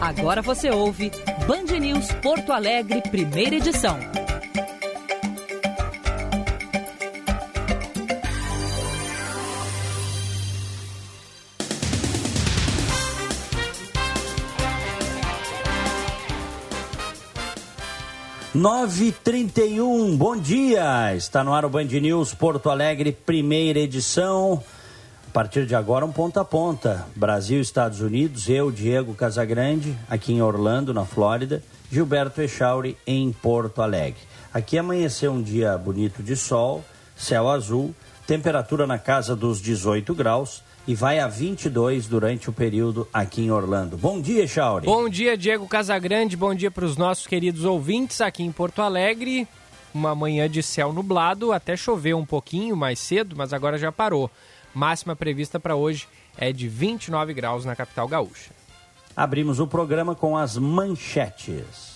Agora você ouve Band News Porto Alegre, primeira edição. Nove trinta e um, bom dia! Está no ar o Band News Porto Alegre, primeira edição. A partir de agora, um ponta a ponta. Brasil, Estados Unidos, eu, Diego Casagrande, aqui em Orlando, na Flórida, Gilberto Echauri, em Porto Alegre. Aqui amanheceu um dia bonito de sol, céu azul, temperatura na casa dos 18 graus e vai a 22 durante o período aqui em Orlando. Bom dia, Echauri. Bom dia, Diego Casagrande. Bom dia para os nossos queridos ouvintes aqui em Porto Alegre. Uma manhã de céu nublado, até choveu um pouquinho mais cedo, mas agora já parou. Máxima prevista para hoje é de 29 graus na capital gaúcha. Abrimos o programa com as manchetes.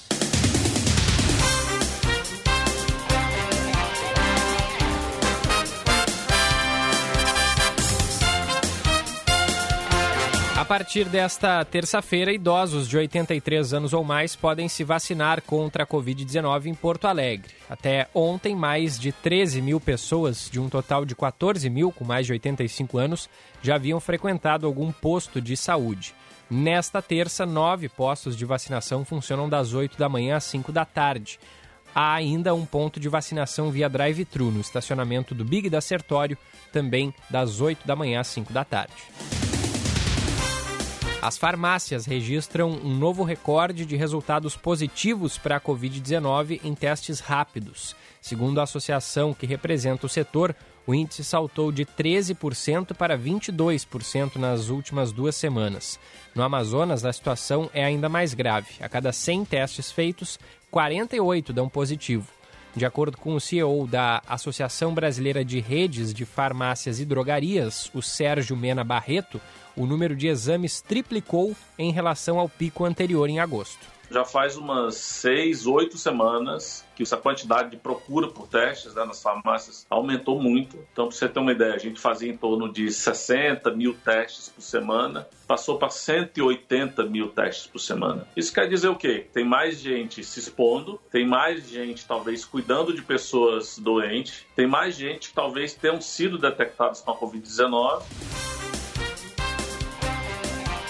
Partir desta terça-feira, idosos de 83 anos ou mais podem se vacinar contra a Covid-19 em Porto Alegre. Até ontem, mais de 13 mil pessoas, de um total de 14 mil com mais de 85 anos, já haviam frequentado algum posto de saúde. Nesta terça, nove postos de vacinação funcionam das 8 da manhã às 5 da tarde. Há ainda um ponto de vacinação via drive-thru no estacionamento do Big da Sertório, também das 8 da manhã às 5 da tarde. As farmácias registram um novo recorde de resultados positivos para a Covid-19 em testes rápidos. Segundo a associação que representa o setor, o índice saltou de 13% para 22% nas últimas duas semanas. No Amazonas, a situação é ainda mais grave. A cada 100 testes feitos, 48 dão positivo. De acordo com o CEO da Associação Brasileira de Redes de Farmácias e Drogarias, o Sérgio Mena Barreto, o número de exames triplicou em relação ao pico anterior em agosto. Já faz umas seis, oito semanas que essa quantidade de procura por testes né, nas farmácias aumentou muito. Então, para você ter uma ideia, a gente fazia em torno de 60 mil testes por semana, passou para 180 mil testes por semana. Isso quer dizer o quê? Tem mais gente se expondo, tem mais gente talvez cuidando de pessoas doentes, tem mais gente que talvez tenham sido detectados com a Covid-19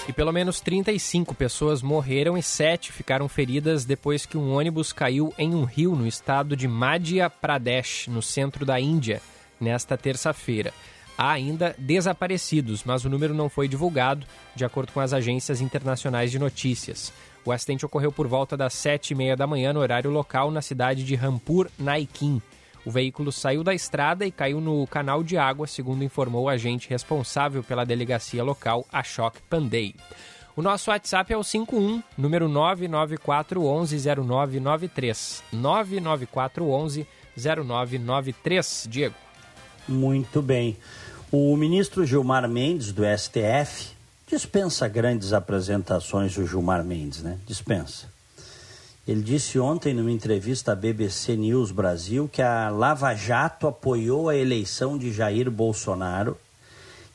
e pelo menos 35 pessoas morreram e 7 ficaram feridas depois que um ônibus caiu em um rio no estado de Madhya Pradesh, no centro da Índia, nesta terça-feira. Há ainda desaparecidos, mas o número não foi divulgado, de acordo com as agências internacionais de notícias. O acidente ocorreu por volta das 7h30 da manhã no horário local na cidade de Rampur, Naikin. O veículo saiu da estrada e caiu no canal de água, segundo informou o agente responsável pela delegacia local, Ashok Pandey. O nosso WhatsApp é o 51, número 994110993. 994110993. Diego. Muito bem. O ministro Gilmar Mendes, do STF, dispensa grandes apresentações, o Gilmar Mendes, né? Dispensa. Ele disse ontem numa entrevista à BBC News Brasil que a Lava Jato apoiou a eleição de Jair Bolsonaro,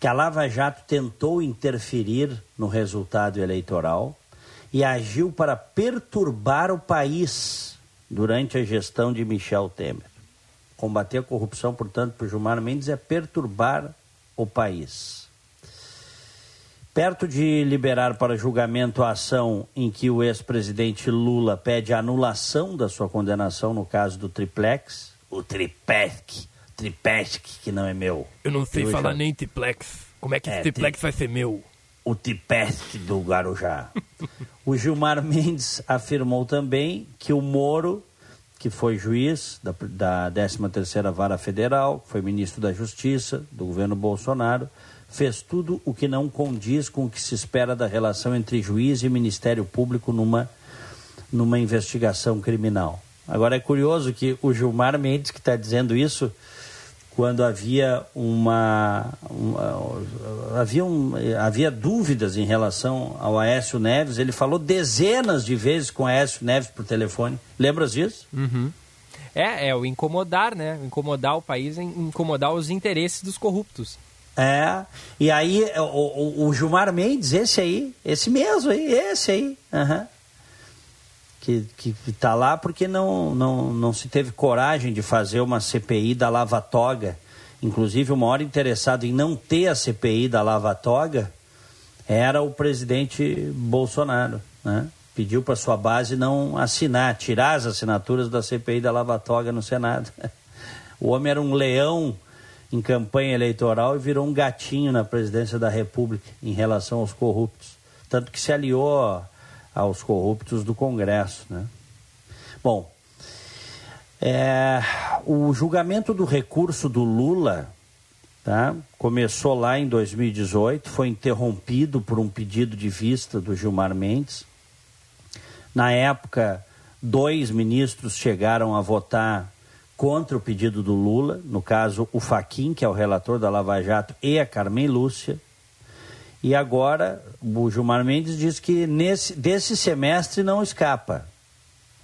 que a Lava Jato tentou interferir no resultado eleitoral e agiu para perturbar o país durante a gestão de Michel Temer. Combater a corrupção, portanto, por Gilmar Mendes é perturbar o país. Perto de liberar para julgamento a ação em que o ex-presidente Lula pede a anulação da sua condenação no caso do triplex, o triplex, triplex que não é meu. Eu não sei falar nem triplex. Como é que é, esse triplex tri... vai ser meu? O triplex do Guarujá. o Gilmar Mendes afirmou também que o Moro, que foi juiz da, da 13ª Vara Federal, foi ministro da Justiça do governo Bolsonaro, fez tudo o que não condiz com o que se espera da relação entre juiz e Ministério Público numa, numa investigação criminal. Agora é curioso que o Gilmar Mendes, que está dizendo isso, quando havia uma, uma havia, um, havia dúvidas em relação ao Aécio Neves, ele falou dezenas de vezes com o Aécio Neves por telefone. Lembras disso? Uhum. É, é o incomodar, né? Incomodar o país, incomodar os interesses dos corruptos. É, e aí o, o, Gilmar Mendes, esse aí, esse mesmo aí, esse aí, uhum, que, que tá lá porque não, não, não se teve coragem de fazer uma CPI da Lava Toga. Inclusive, o maior interessado em não ter a CPI da Lava Toga era o presidente Bolsonaro, né? Pediu para sua base não assinar, tirar as assinaturas da CPI da Lava Toga no Senado. O homem era um leão em campanha eleitoral e virou um gatinho na presidência da República em relação aos corruptos. Tanto que se aliou aos corruptos do Congresso. Né? Bom, é, o julgamento do recurso do Lula tá, começou lá em 2018, foi interrompido por um pedido de vista do Gilmar Mendes. Na época, dois ministros chegaram a votar contra o pedido do Lula, no caso o Faquim, que é o relator da Lava Jato, e a Carmen Lúcia. E agora o Gilmar Mendes diz que nesse, desse semestre não escapa.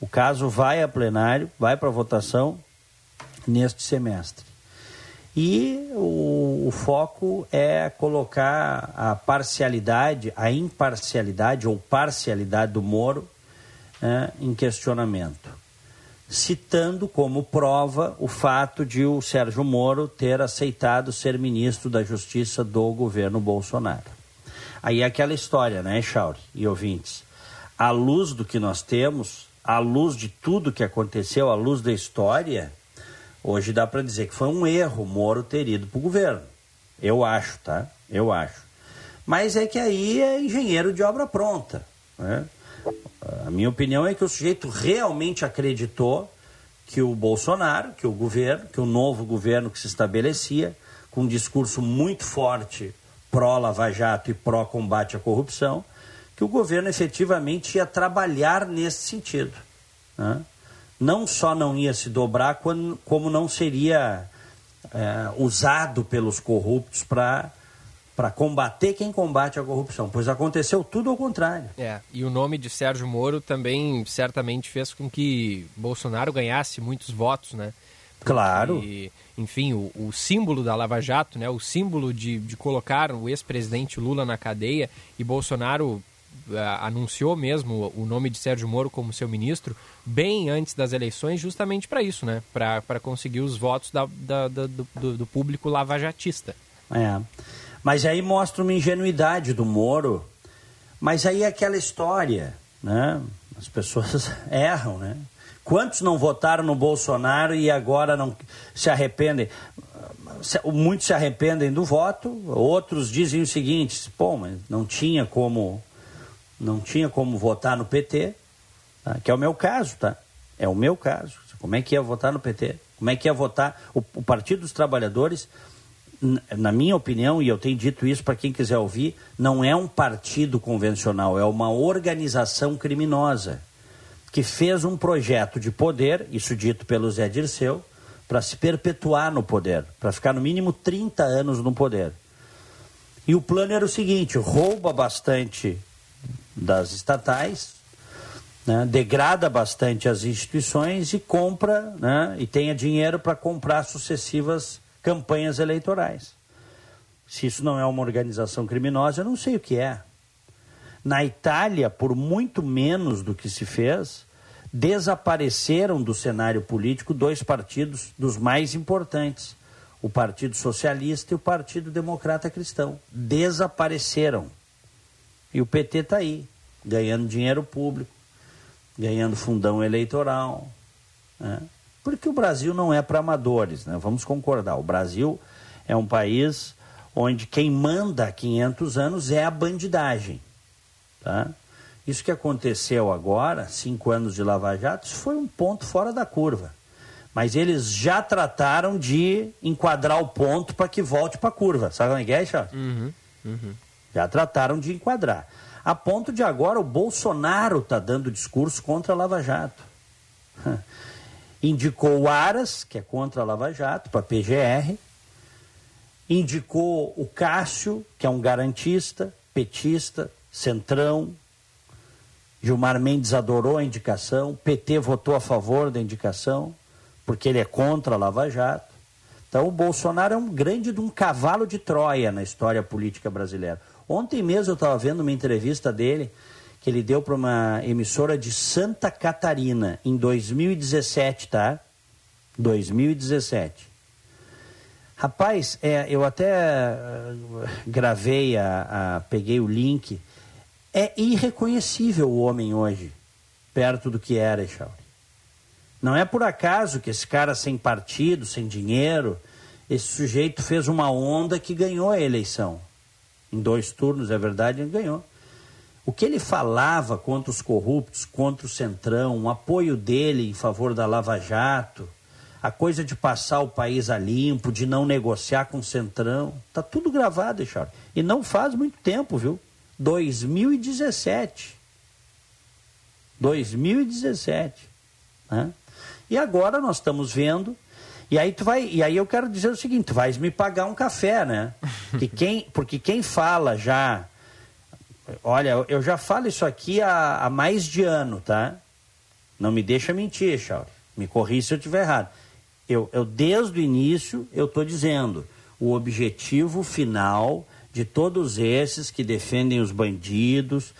O caso vai a plenário, vai para votação neste semestre. E o, o, foco é colocar a parcialidade, a imparcialidade ou parcialidade do Moro né, em questionamento citando como prova o fato de o Sérgio Moro ter aceitado ser ministro da Justiça do governo Bolsonaro. Aí é aquela história, né, Chauri e ouvintes? À luz do que nós temos, à luz de tudo que aconteceu, à luz da história, hoje dá para dizer que foi um erro Moro ter ido para o governo. Eu acho, tá? Eu acho. Mas é que aí é engenheiro de obra pronta. Né? A minha opinião é que o sujeito realmente acreditou que o Bolsonaro, que o governo, que o novo governo que se estabelecia, com um discurso muito forte pró-Lava Jato e pró-combate à corrupção, que o governo efetivamente ia trabalhar nesse sentido. Né? Não só não ia se dobrar, como não seria é, usado pelos corruptos para para combater quem combate a corrupção, pois aconteceu tudo ao contrário. É, e o nome de Sérgio Moro também certamente fez com que Bolsonaro ganhasse muitos votos, né? Porque, claro. Enfim, o, o, símbolo da Lava Jato, né? O símbolo de, de colocar o ex-presidente Lula na cadeia e Bolsonaro uh, anunciou mesmo o nome de Sérgio Moro como seu ministro bem antes das eleições, justamente para isso, né? Para conseguir os votos da, da, da do, do público lavajatista. É. Mas aí mostra uma ingenuidade do Moro. Mas aí é aquela história, né? As pessoas erram, né? Quantos não votaram no Bolsonaro e agora não se arrependem? Muitos se arrependem do voto, outros dizem o seguinte: pô, mas não tinha como, não tinha como votar no PT, tá? que é o meu caso, tá? É o meu caso. Como é que ia votar no PT? Como é que ia votar o, o Partido dos Trabalhadores? Na minha opinião, e eu tenho dito isso para quem quiser ouvir, não é um partido convencional, é uma organização criminosa que fez um projeto de poder, isso dito pelo Zé Dirceu, para se perpetuar no poder, para ficar no mínimo 30 anos no poder. E o plano era o seguinte: rouba bastante das estatais, né, degrada bastante as instituições e compra, né, e tenha dinheiro para comprar sucessivas campanhas eleitorais. Se isso não é uma organização criminosa, eu não sei o que é. Na Itália, por muito menos do que se fez, desapareceram do cenário político dois partidos dos mais importantes, o Partido Socialista e o Partido Democrata Cristão. Desapareceram. E o PT está aí, ganhando dinheiro público, ganhando fundão eleitoral. Né? Porque o Brasil não é para amadores, né? vamos concordar. O Brasil é um país onde quem manda há 500 anos é a bandidagem. Tá? Isso que aconteceu agora, cinco anos de Lava Jato, isso foi um ponto fora da curva. Mas eles já trataram de enquadrar o ponto para que volte para a curva. Sabe como é que é? Uhum, uhum. Já trataram de enquadrar. A ponto de agora o Bolsonaro está dando discurso contra a Lava Jato. Indicou o Aras, que é contra a Lava Jato, para a PGR, indicou o Cássio, que é um garantista, petista, centrão. Gilmar Mendes adorou a indicação, PT votou a favor da indicação, porque ele é contra a Lava Jato. Então o Bolsonaro é um grande de um cavalo de Troia na história política brasileira. Ontem mesmo eu estava vendo uma entrevista dele que ele deu para uma emissora de Santa Catarina em 2017, tá? 2017. Rapaz, é, eu até uh, gravei, a, a, peguei o link. É irreconhecível o homem hoje, perto do que era, Echauri. Não é por acaso que esse cara sem partido, sem dinheiro, esse sujeito fez uma onda que ganhou a eleição. Em dois turnos, é verdade, ele ganhou. O que ele falava contra os corruptos, contra o Centrão, o apoio dele em favor da Lava Jato, a coisa de passar o país a limpo, de não negociar com o Centrão, tá tudo gravado, Charles. E não faz muito tempo, viu? 2017. 2017. Né? E agora nós estamos vendo. E aí tu vai, e aí eu quero dizer o seguinte, tu vais me pagar um café, né? Que quem, porque quem fala já, olha, eu já falo isso aqui há, há mais de ano, tá? Não me deixa mentir, Charles. Me corri se eu estiver errado. Eu, eu desde o início eu estou dizendo o objetivo final de todos esses que defendem os bandidos,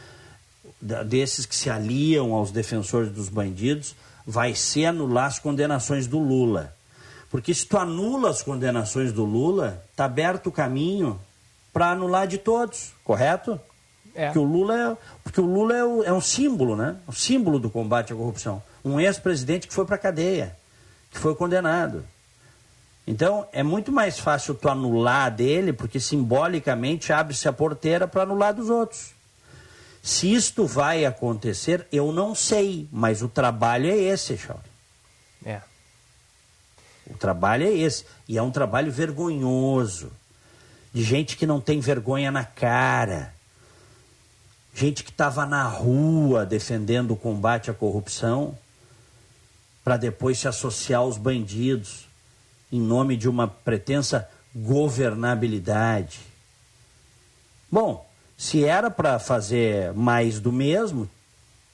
desses que se aliam aos defensores dos bandidos, vai ser anular as condenações do Lula. Porque se tu anula as condenações do Lula, está aberto o caminho para anular de todos, correto? É. Porque o Lula, é, porque o Lula é, o, é um símbolo, né? O símbolo do combate à corrupção. Um ex-presidente que foi para a cadeia, que foi condenado. Então, é muito mais fácil tu anular dele, porque simbolicamente abre-se a porteira para anular dos outros. Se isto vai acontecer, eu não sei, mas o trabalho é esse, Chauri. É. O trabalho é esse. E é um trabalho vergonhoso. De gente que não tem vergonha na cara. Gente que estava na rua defendendo o combate à corrupção para depois se associar aos bandidos em nome de uma pretensa governabilidade. Bom, se era para fazer mais do mesmo,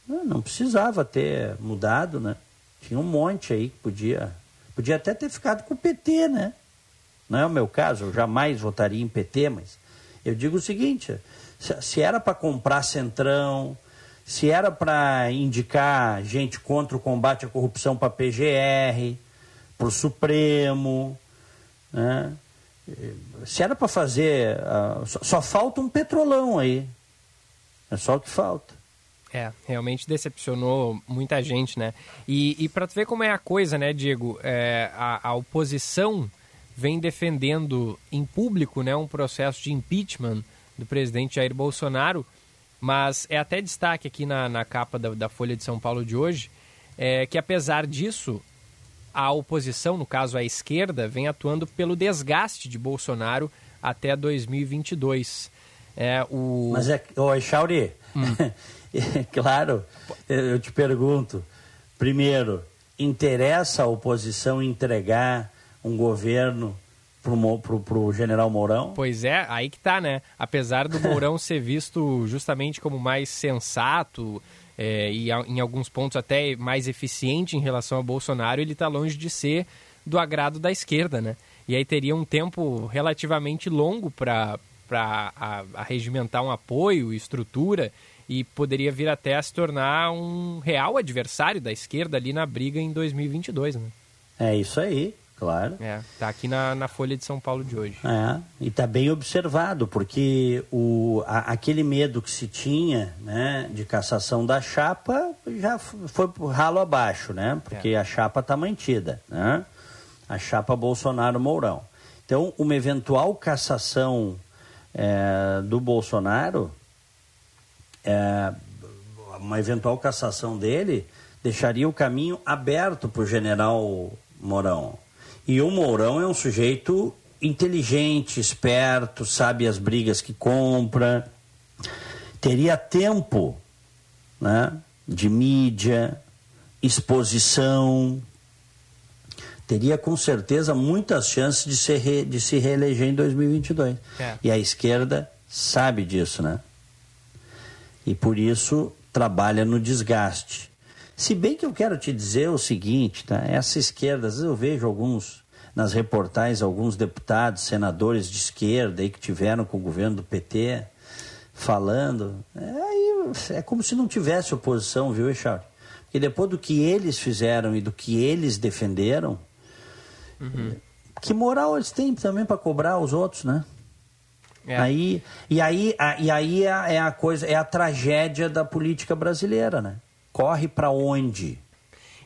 não precisava ter mudado, né? Tinha um monte aí que podia. Podia até ter ficado com o PT, né? Não é o meu caso, eu jamais votaria em PT, mas eu digo o seguinte: se era para comprar centrão, se era para indicar gente contra o combate à corrupção para a PGR, para o Supremo, né? Se era para fazer. Uh, só, só, falta um petrolão aí. É só o que falta. É, realmente decepcionou muita gente, né? E, e para tu ver como é a coisa, né, Diego? É, a, a, oposição vem defendendo em público né, um processo de impeachment do presidente Jair Bolsonaro, mas é até destaque aqui na, na capa da, da Folha de São Paulo de hoje é, que apesar disso, a oposição, no caso a esquerda, vem atuando pelo desgaste de Bolsonaro até 2022. É, o... Mas é. Oi, Chauri, hum. claro, eu te pergunto. Primeiro, interessa a oposição entregar um governo pro, pro, pro general Mourão? Pois é, aí que tá, né? Apesar do Mourão ser visto justamente como mais sensato, é, e em alguns pontos até mais eficiente em relação ao Bolsonaro, ele está longe de ser do agrado da esquerda, né? E aí teria um tempo relativamente longo para regimentar um apoio, estrutura, e poderia vir até a se tornar um real adversário da esquerda ali na briga em 2022, né? É isso aí. Claro. É, tá aqui na, na Folha de São Paulo de hoje. É, e tá bem observado, porque o, a, aquele medo que se tinha, né, de cassação da chapa, já foi ralo abaixo, né? Porque é. a chapa tá mantida, né? A chapa Bolsonaro-Mourão. Então, uma eventual cassação é, do Bolsonaro, é, uma eventual cassação dele, deixaria o caminho aberto para o general Mourão. E o Mourão é um sujeito inteligente, esperto, sabe as brigas que compra, teria tempo né, de mídia, exposição, teria com certeza muitas chances de, ser re, de se reeleger em 2022. É. E a esquerda sabe disso, né? E por isso trabalha no desgaste. Se bem que eu quero te dizer o seguinte, tá? Essa esquerda, às vezes eu vejo alguns nas reportagens alguns deputados, senadores de esquerda aí que tiveram com o governo do PT falando. É, é como se não tivesse oposição, viu, Echardt? Porque depois do que eles fizeram e do que eles defenderam, uhum. que moral eles têm também para cobrar os outros, né? É. Aí, e aí, a, e aí é, é a coisa, é a tragédia da política brasileira, né? Corre para onde?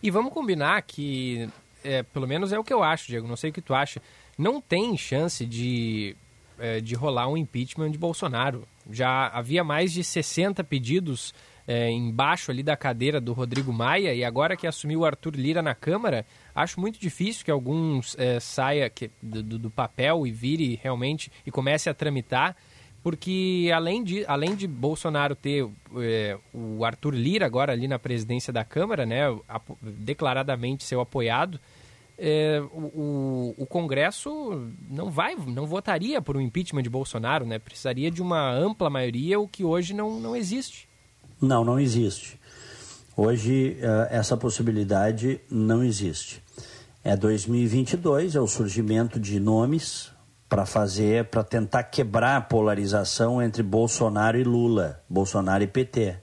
E vamos combinar que, é, pelo menos é o que eu acho, Diego, não sei o que tu acha, não tem chance de, é, de rolar um impeachment de Bolsonaro. Já havia mais de 60 pedidos é, embaixo ali da cadeira do Rodrigo Maia e agora que assumiu o Arthur Lira na Câmara, acho muito difícil que alguns é, saia que, do, do, papel e vire realmente e comece a tramitar, porque além de, além de Bolsonaro ter é, o Arthur Lira agora ali na presidência da Câmara, né, declaradamente seu apoiado, é, o, o, Congresso não vai, não votaria por um impeachment de Bolsonaro, né? Precisaria de uma ampla maioria, o que hoje não, não existe. Não, não existe. Hoje uh, essa possibilidade não existe. É 2022, é o surgimento de nomes para fazer, para tentar quebrar a polarização entre Bolsonaro e Lula, Bolsonaro e PT,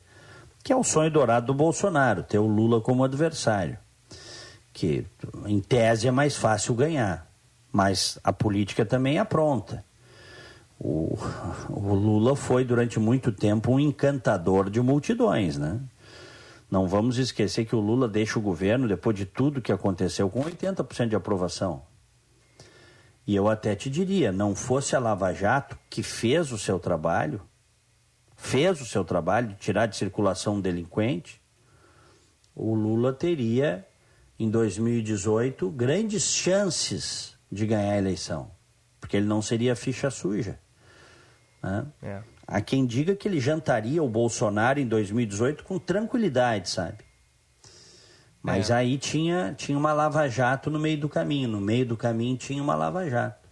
que é o sonho dourado do Bolsonaro, ter o Lula como adversário, que em tese é mais fácil ganhar, mas a política também é pronta. O, o Lula foi durante muito tempo um encantador de multidões, né? Não vamos esquecer que o Lula deixa o governo depois de tudo que aconteceu com 80% de aprovação. E eu até te diria, não fosse a Lava Jato que fez o seu trabalho, fez o seu trabalho de tirar de circulação um delinquente, o Lula teria em 2018 grandes chances de ganhar a eleição, porque ele não seria ficha suja. Né? É. Há quem diga que ele jantaria o Bolsonaro em 2018 com tranquilidade, sabe? Mas é. aí tinha, tinha uma lava-jato no meio do caminho. No meio do caminho tinha uma lava-jato.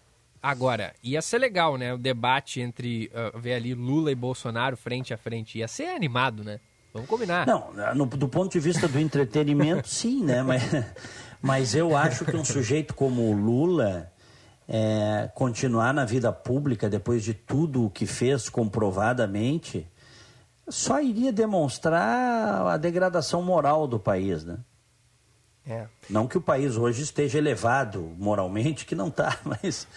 Agora, ia ser legal, né? O debate entre uh, ver ali Lula e Bolsonaro frente a frente. Ia ser animado, né? Vamos combinar. Não, no, do ponto de vista do entretenimento, sim, né? Mas, mas eu acho que um sujeito como o Lula é, continuar na vida pública depois de tudo o que fez comprovadamente, só iria demonstrar a degradação moral do país, né? É. Não que o país hoje esteja elevado moralmente, que não está, mas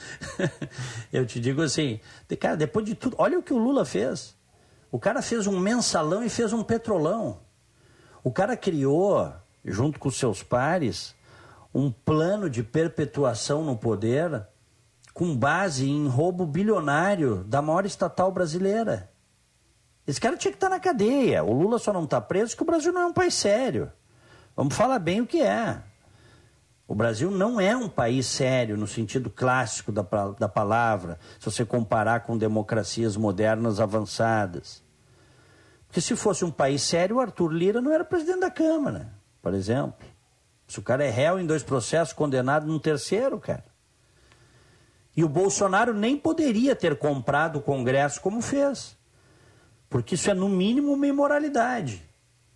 eu te digo assim, cara, depois de tudo, olha o que o Lula fez. O cara fez um mensalão e fez um petrolão. O cara criou, junto com seus pares, um plano de perpetuação no poder com base em roubo bilionário da maior estatal brasileira. Esse cara tinha que estar na cadeia. O Lula só não está preso porque o Brasil não é um país sério. Vamos falar bem o que é. O Brasil não é um país sério no sentido clássico da, da palavra, se você comparar com democracias modernas avançadas. Porque se fosse um país sério, o Arthur Lira não era presidente da Câmara, por exemplo. Se o cara é réu em dois processos, condenado num terceiro, cara. E o Bolsonaro nem poderia ter comprado o Congresso como fez. Porque isso é, no mínimo, uma imoralidade.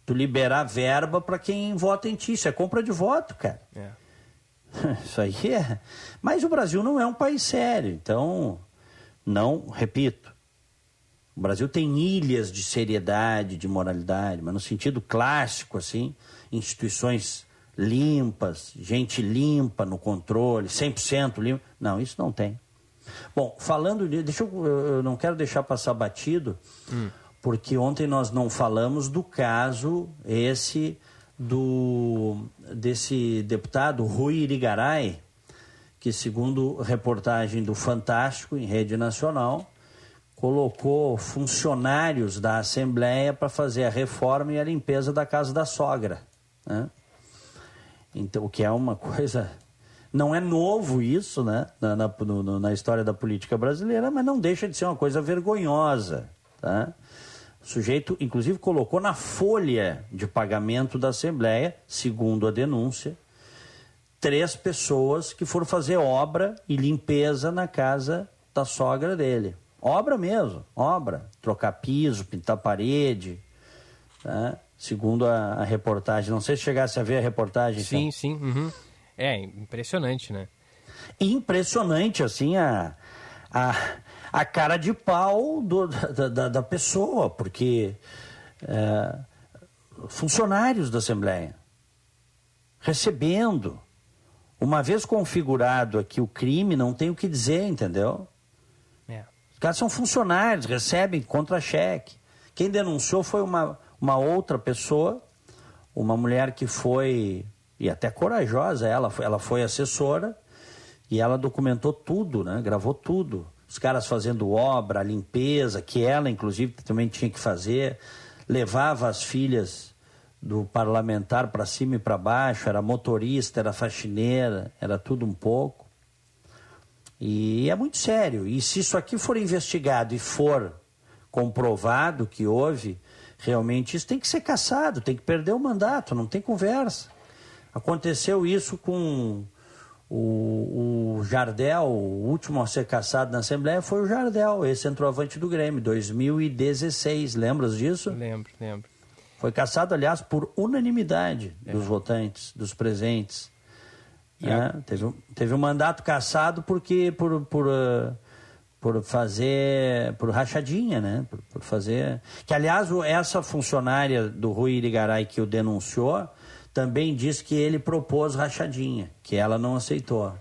Tu liberar verba para quem vota em ti. Isso é compra de voto, cara. É. Isso aí é. Mas o Brasil não é um país sério. Então, não, repito. O Brasil tem ilhas de seriedade, de moralidade, mas no sentido clássico, assim, instituições limpas, gente limpa no controle, 100% limpa. Não, isso não tem. Bom, falando de. Deixa eu, eu não quero deixar passar batido, hum. Porque ontem nós não falamos do caso esse do desse deputado Rui Irigaray, que segundo reportagem do Fantástico em rede nacional, colocou funcionários da Assembleia para fazer a reforma e a limpeza da casa da sogra. Né? Então, o que é uma coisa. Não é novo isso, né? Na, na, no, na história da política brasileira, mas não deixa de ser uma coisa vergonhosa. Tá? O sujeito, inclusive, colocou na folha de pagamento da Assembleia, segundo a denúncia, três pessoas que foram fazer obra e limpeza na casa da sogra dele. Obra mesmo, obra. Trocar piso, pintar parede. Tá? segundo a, a, reportagem. Não sei se chegasse a ver a reportagem. Sim, então. sim. Uhum. É impressionante, né? impressionante, assim, a, a, a cara de pau do, da, da, da, pessoa, porque é, funcionários da Assembleia recebendo, uma vez configurado aqui o crime, não tem o que dizer, entendeu? É. Os caras são funcionários, recebem contra-cheque. Quem denunciou foi uma, uma outra pessoa, uma mulher que foi, e até corajosa, ela, ela foi assessora, e ela documentou tudo, né? gravou tudo. Os caras fazendo obra, limpeza, que ela, inclusive, também tinha que fazer, levava as filhas do parlamentar para cima e para baixo, era motorista, era faxineira, era tudo um pouco. E é muito sério. E se isso aqui for investigado e for comprovado que houve realmente isso, tem que ser caçado, tem que perder o mandato, não tem conversa. Aconteceu isso com o, o Jardel, o último a ser caçado na Assembleia foi o Jardel, esse centroavante do Grêmio, 2016. Lembras disso? Lembro, lembro. Foi caçado, aliás, por unanimidade é. dos votantes, dos presentes. É, teve, teve um mandato caçado porque por, por, uh, por fazer por rachadinha, né? Por, por, fazer. Que aliás essa funcionária do Rui Irigaray que o denunciou também disse que ele propôs rachadinha, que ela não aceitou.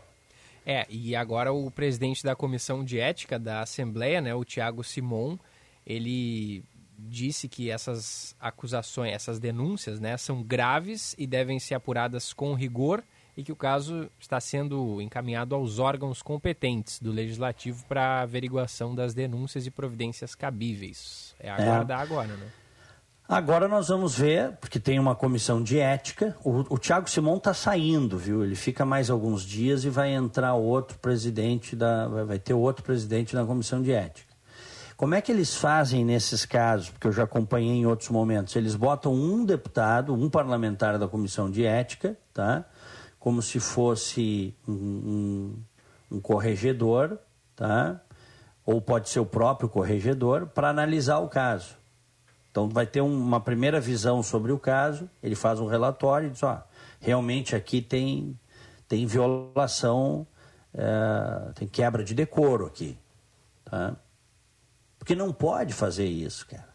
É, e agora o presidente da comissão de ética da Assembleia, né, o Tiago Simon, ele disse que essas acusações, essas denúncias, né, são graves e devem ser apuradas com rigor e que o caso está sendo encaminhado aos órgãos competentes do Legislativo para averiguação das denúncias e providências cabíveis. É aguardar é. agora, né? Agora nós vamos ver, porque tem uma comissão de ética. O, o Tiago Simon está saindo, viu? Ele fica mais alguns dias e vai entrar outro presidente da. Vai ter outro presidente da comissão de ética. Como é que eles fazem nesses casos? Porque eu já acompanhei em outros momentos. Eles botam um deputado, um parlamentar da comissão de ética, tá? Como se fosse um, um, um corregedor, tá? Ou pode ser o próprio corregedor, para analisar o caso. Então vai ter uma primeira visão sobre o caso, ele faz um relatório e diz, ó, realmente aqui tem, tem violação, é, tem quebra de decoro aqui. Tá? Porque não pode fazer isso, cara.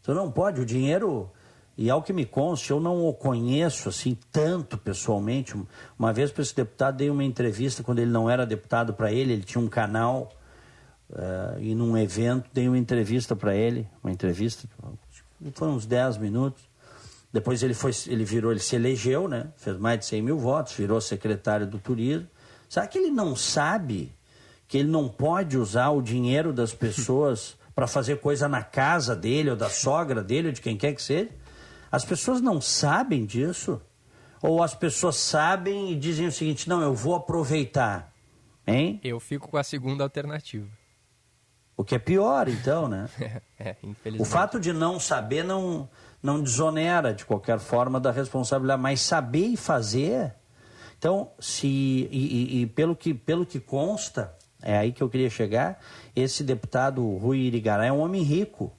Você não pode, o dinheiro, e ao que me consta, eu não o conheço assim tanto pessoalmente. Uma vez para esse deputado dei uma entrevista quando ele não era deputado para ele, ele tinha um canal uh, e num evento dei uma entrevista para ele, uma entrevista, foi uns 10 minutos. Depois ele foi, ele virou, ele se elegeu, né? Fez mais de 100 mil votos, virou secretário do turismo. Será que ele não sabe que ele não pode usar o dinheiro das pessoas para fazer coisa na casa dele, ou da sogra dele, ou de quem quer que seja. As pessoas não sabem disso. Ou as pessoas sabem e dizem o seguinte: não, eu vou aproveitar. Hein? Eu fico com a segunda alternativa. O que é pior, então, né? é, o fato de não saber não, não desonera de qualquer forma da responsabilidade, mas saber e fazer. Então, se e, e, e pelo, que, pelo que consta, é aí que eu queria chegar. Esse deputado Rui Irigará é um homem rico,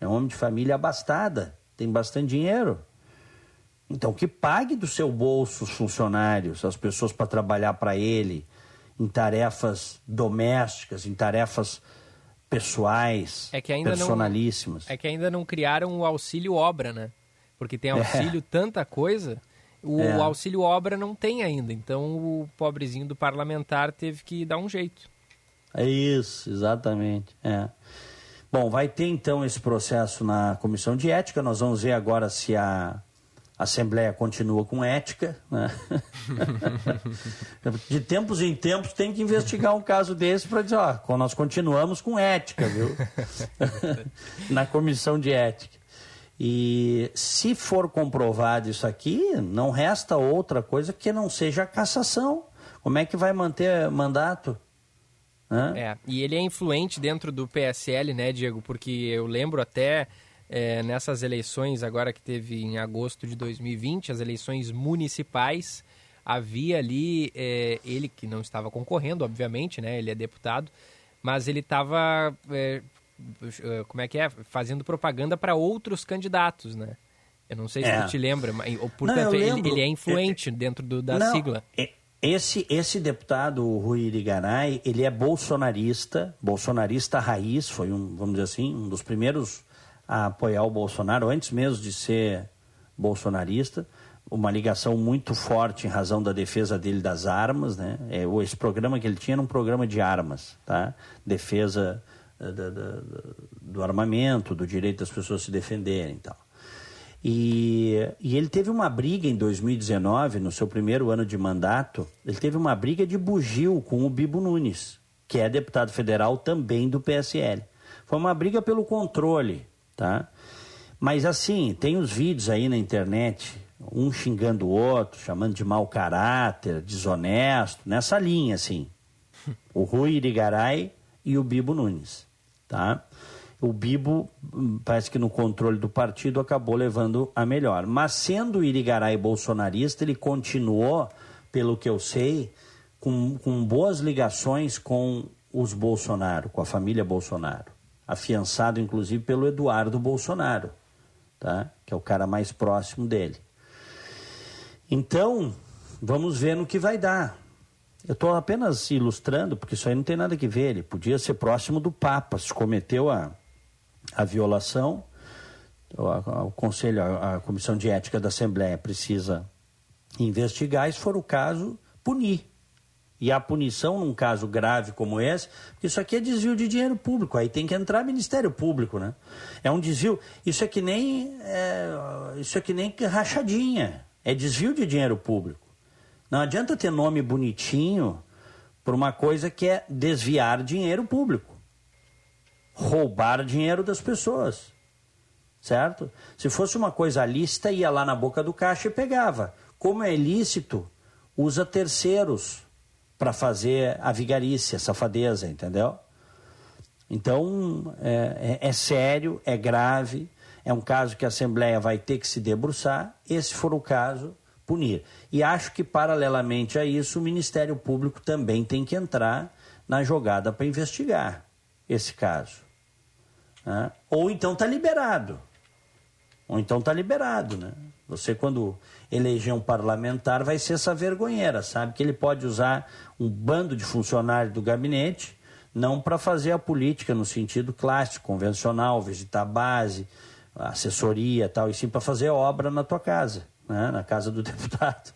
é um homem de família abastada, tem bastante dinheiro. Então, que pague do seu bolso os funcionários, as pessoas para trabalhar para ele, em tarefas domésticas, em tarefas pessoais, é que ainda personalíssimas. Não, é que ainda não criaram o auxílio obra, né? Porque tem auxílio é. tanta coisa o é. auxílio obra não tem ainda, então o pobrezinho do parlamentar teve que dar um jeito. É isso, exatamente. É. Bom, vai ter então esse processo na comissão de ética. Nós vamos ver agora se a Assembleia continua com ética. Né? de tempos em tempos tem que investigar um caso desse para dizer, ó, nós continuamos com ética, viu? na comissão de ética. E se for comprovado isso aqui, não resta outra coisa que não seja a cassação. Como é que vai manter mandato? É, e ele é influente dentro do PSL, né, Diego? Porque eu lembro até é, nessas eleições agora que teve em agosto de 2020, as eleições municipais, havia ali é, ele que não estava concorrendo, obviamente, né? Ele é deputado, mas ele estava, é, é, como é que é, fazendo propaganda para outros candidatos, né? Eu não sei se é. tu te lembra, mas, portanto, não, ele, ele, é influente dentro do, da não, sigla. É Esse, esse deputado, o Rui Irigaray, ele é bolsonarista, bolsonarista raiz, foi um, vamos dizer assim, um dos primeiros a apoiar o Bolsonaro, antes mesmo de ser bolsonarista, uma ligação muito forte em razão da defesa dele das armas, né? É, esse programa que ele tinha era um programa de armas, tá? Defesa da, do armamento, do direito das pessoas se defenderem tal. E, e, ele teve uma briga em 2019, no seu primeiro ano de mandato, ele teve uma briga de bugio com o Bibo Nunes, que é deputado federal também do PSL. Foi uma briga pelo controle, tá? Mas assim, tem os vídeos aí na internet, um xingando o outro, chamando de mau caráter, desonesto, nessa linha, assim. O Rui Irigaray e o Bibo Nunes, tá? o Bibo, hum, parece que no controle do partido, acabou levando a melhor. Mas sendo o Irigaray bolsonarista, ele continuou, pelo que eu sei, com, com boas ligações com os Bolsonaro, com a família Bolsonaro. Afiançado, inclusive, pelo Eduardo Bolsonaro, tá? que é o cara mais próximo dele. Então, vamos ver no que vai dar. Eu estou apenas ilustrando, porque isso aí não tem nada que ver. Ele podia ser próximo do Papa, se cometeu a, a violação, o Conselho, a Comissão de Ética da Assembleia precisa investigar e, se for o caso, punir. E a punição num caso grave como esse, isso aqui é desvio de dinheiro público, aí tem que entrar Ministério Público, né? É um desvio, isso é que nem, é, isso é que nem rachadinha, é desvio de dinheiro público. Não adianta ter nome bonitinho por uma coisa que é desviar dinheiro público roubar dinheiro das pessoas. Certo? Se fosse uma coisa lícita, ia lá na boca do caixa e pegava. Como é ilícito, usa terceiros para fazer a vigarice, a safadeza, entendeu? Então, é, é, é, sério, é grave, é um caso que a Assembleia vai ter que se debruçar, esse for o caso, punir. E acho que, paralelamente a isso, o Ministério Público também tem que entrar na jogada para investigar esse caso. Né? Ou então está liberado. Ou então está liberado. Né? Você, quando eleger um parlamentar, vai ser essa vergonheira, sabe? Que ele pode usar um bando de funcionários do gabinete, não para fazer a política no sentido clássico, convencional, visitar base, assessoria tal, e sim para fazer obra na tua casa, né? na casa do deputado.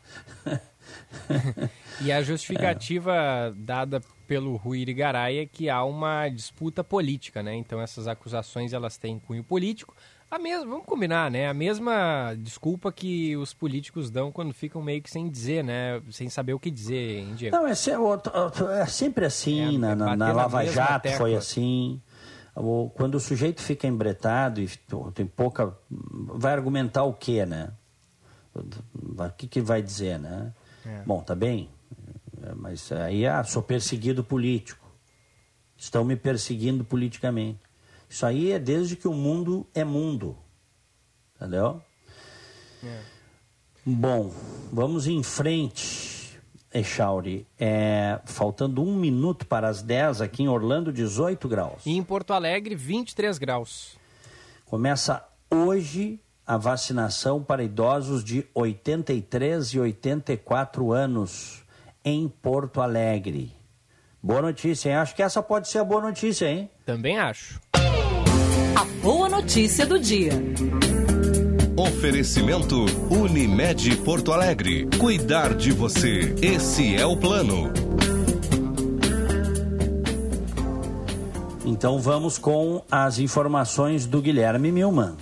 e a justificativa é. dada pelo Rui Irigaray é que há uma disputa política, né? Então essas acusações elas têm cunho político. A mesma, vamos combinar, né? A mesma desculpa que os políticos dão quando ficam meio que sem dizer, né? Sem saber o que dizer, hein, Diego? Não, é, é sempre assim, é, na, na, na Lava Jato tecla. foi assim. Quando o sujeito fica embretado e tem pouca. Vai argumentar o quê, né? O que, que vai dizer, né? É. Bom, tá bem. É, mas aí, ah, sou perseguido político. Estão me perseguindo politicamente. Isso aí é desde que o mundo é mundo. Entendeu? É. Bom, vamos em frente, Echauri. É, faltando um minuto para as 10 aqui em Orlando, 18 graus. E em Porto Alegre, 23 graus. Começa hoje a vacinação para idosos de 83 e 84 anos em Porto Alegre. Boa notícia, hein? Acho que essa pode ser a boa notícia, hein? Também acho. A boa notícia do dia. Oferecimento Unimed Porto Alegre. Cuidar de você. Esse é o plano. Então vamos com as informações do Guilherme Milman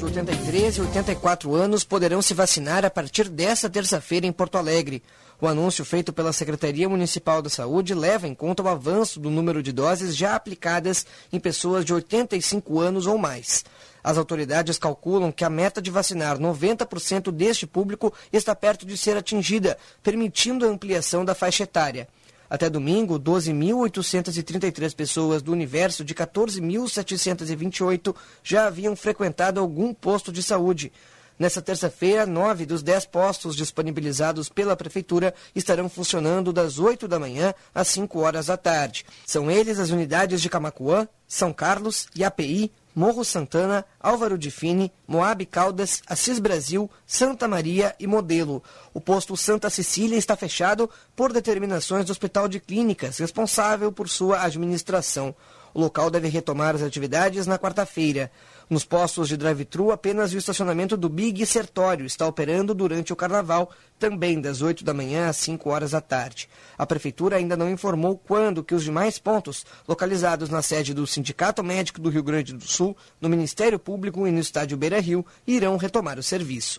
de 83 e 84 anos poderão se vacinar a partir desta terça-feira em Porto Alegre. O anúncio feito pela Secretaria Municipal da Saúde leva em conta o avanço do número de doses já aplicadas em pessoas de 85 anos ou mais. As autoridades calculam que a meta de vacinar 90% deste público está perto de ser atingida, permitindo a ampliação da faixa etária. Até domingo, 12.833 pessoas do universo de 14.728 já haviam frequentado algum posto de saúde. Nessa terça-feira, nove dos dez postos disponibilizados pela Prefeitura estarão funcionando das 8 da manhã às 5 horas da tarde. São eles as unidades de Camacuã, São Carlos, Iapi, Morro Santana, Álvaro de Fini, Moab Caldas, Assis Brasil, Santa Maria e Modelo. O posto Santa Cecília está fechado por determinações do Hospital de Clínicas, responsável por sua administração. O local deve retomar as atividades na quarta-feira. Nos postos de drive-thru, apenas o estacionamento do Big Sertório está operando durante o carnaval, também das 8 da manhã às 5 horas da tarde. A prefeitura ainda não informou quando que os demais pontos, localizados na sede do Sindicato Médico do Rio Grande do Sul, no Ministério Público e no estádio Beira Rio, irão retomar o serviço.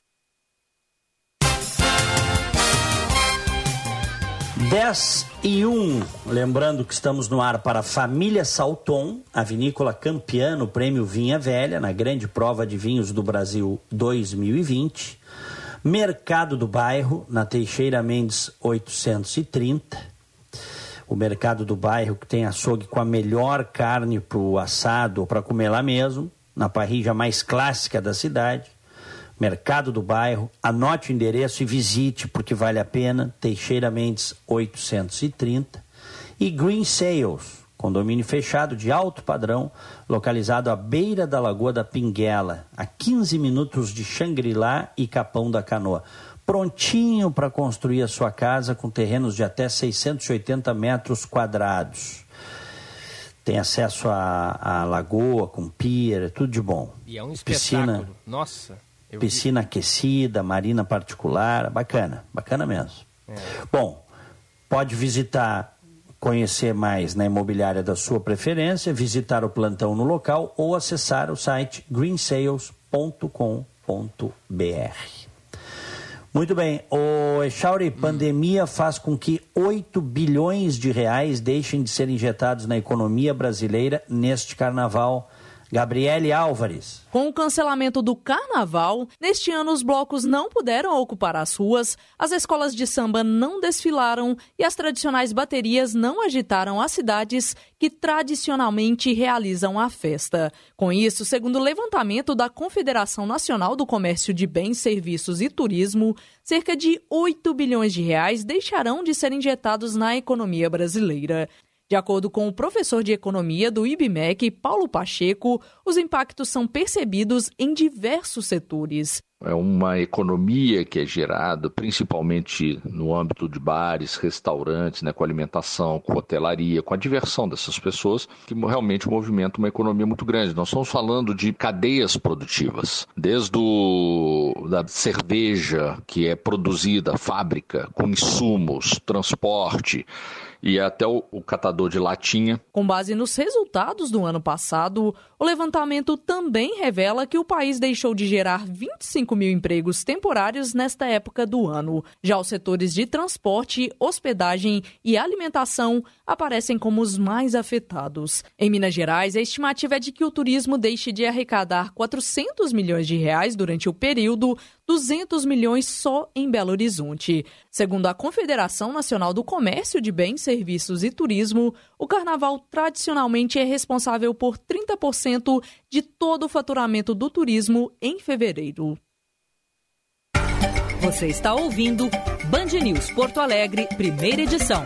10 e 1. Lembrando que estamos no ar para Família Salton, a vinícola campeã no Prêmio Vinha Velha, na grande prova de vinhos do Brasil 2020. Mercado do Bairro, na Teixeira Mendes 830. O Mercado do Bairro que tem açougue com a melhor carne para o assado ou para comer lá mesmo, na parrija mais clássica da cidade. Mercado do Bairro. Anote o endereço e visite, porque vale a pena. Teixeira Mendes 830. E Green Sales, condomínio fechado de alto padrão, localizado à beira da Lagoa da Pinguela, a 15 minutos de Xangri-Lá e Capão da Canoa. Prontinho para construir a sua casa com terrenos de até 680 metros quadrados. Tem acesso à, à lagoa, com pier, tudo de bom. E é um espetáculo. Piscina, Nossa. Piscina aquecida, marina particular, bacana, bacana mesmo. É. Bom, pode visitar, conhecer mais na imobiliária da sua preferência, visitar o plantão no local ou acessar o site greensales.com.br. Muito bem, o Echauri, pandemia faz com que 8 bilhões de reais deixem de ser injetados na economia brasileira neste carnaval. Gabriele Álvares. Com o cancelamento do carnaval, neste ano os blocos não puderam ocupar as ruas, as escolas de samba não desfilaram e as tradicionais baterias não agitaram as cidades que tradicionalmente realizam a festa. Com isso, segundo o levantamento da Confederação Nacional do Comércio de Bens, Serviços e Turismo, cerca de 8 bilhões de reais deixarão de ser injetados na economia brasileira. De acordo com o professor de economia do IBMEC, Paulo Pacheco, os impactos são percebidos em diversos setores. É uma economia que é gerada principalmente no âmbito de bares, restaurantes, né, com alimentação, com hotelaria, com a diversão dessas pessoas, que realmente movimenta uma economia muito grande. Nós estamos falando de cadeias produtivas, desde o, da cerveja que é produzida, fábrica, com insumos, transporte, e até o, o, catador de latinha. Com base nos resultados do ano passado, o levantamento também revela que o país deixou de gerar 25 mil empregos temporários nesta época do ano. Já os setores de transporte, hospedagem e alimentação aparecem como os mais afetados. Em Minas Gerais, a estimativa é de que o turismo deixe de arrecadar 400 milhões de reais durante o período, 200 milhões só em Belo Horizonte. Segundo a Confederação Nacional do Comércio de Bens, Serviços e Turismo, o carnaval tradicionalmente é responsável por 30% de todo o faturamento do turismo em fevereiro. Você está ouvindo Band News Porto Alegre, primeira edição.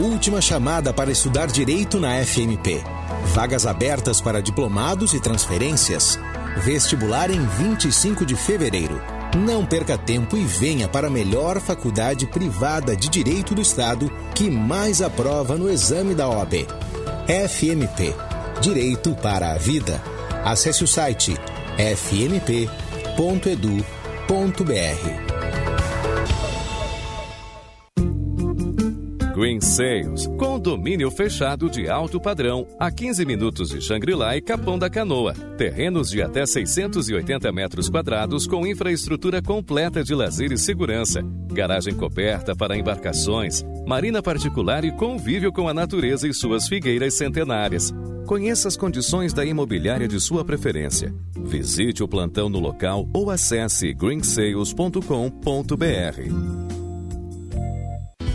Última chamada para estudar direito na FMP. Vagas abertas para diplomados e transferências. Vestibular em 25 de fevereiro. Não perca tempo e venha para a melhor faculdade privada de direito do Estado que mais aprova no exame da OAB. FMP Direito para a Vida. Acesse o site fmp.edu.br. Green Sales, condomínio fechado de alto padrão, a 15 minutos de Xangri-Lá e Capão da Canoa. Terrenos de até 680 metros quadrados com infraestrutura completa de lazer e segurança. Garagem coberta para embarcações, marina particular e convívio com a natureza e suas figueiras centenárias. Conheça as condições da imobiliária de sua preferência. Visite o plantão no local ou acesse greensales.com.br.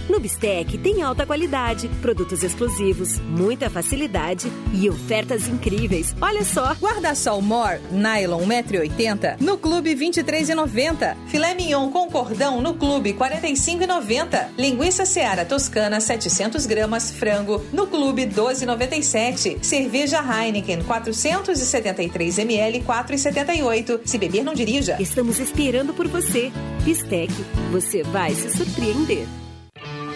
No Bistec tem alta qualidade, produtos exclusivos, muita facilidade e ofertas incríveis. Olha só. Guarda-sol More Nylon 1,80m no Clube 23,90. Filé mignon com cordão no Clube 45,90. Linguiça Seara Toscana 700 gramas frango no Clube 12,97. Cerveja Heineken 473 ml 4,78. Se beber não dirija. Estamos esperando por você. Bistec, você vai se surpreender.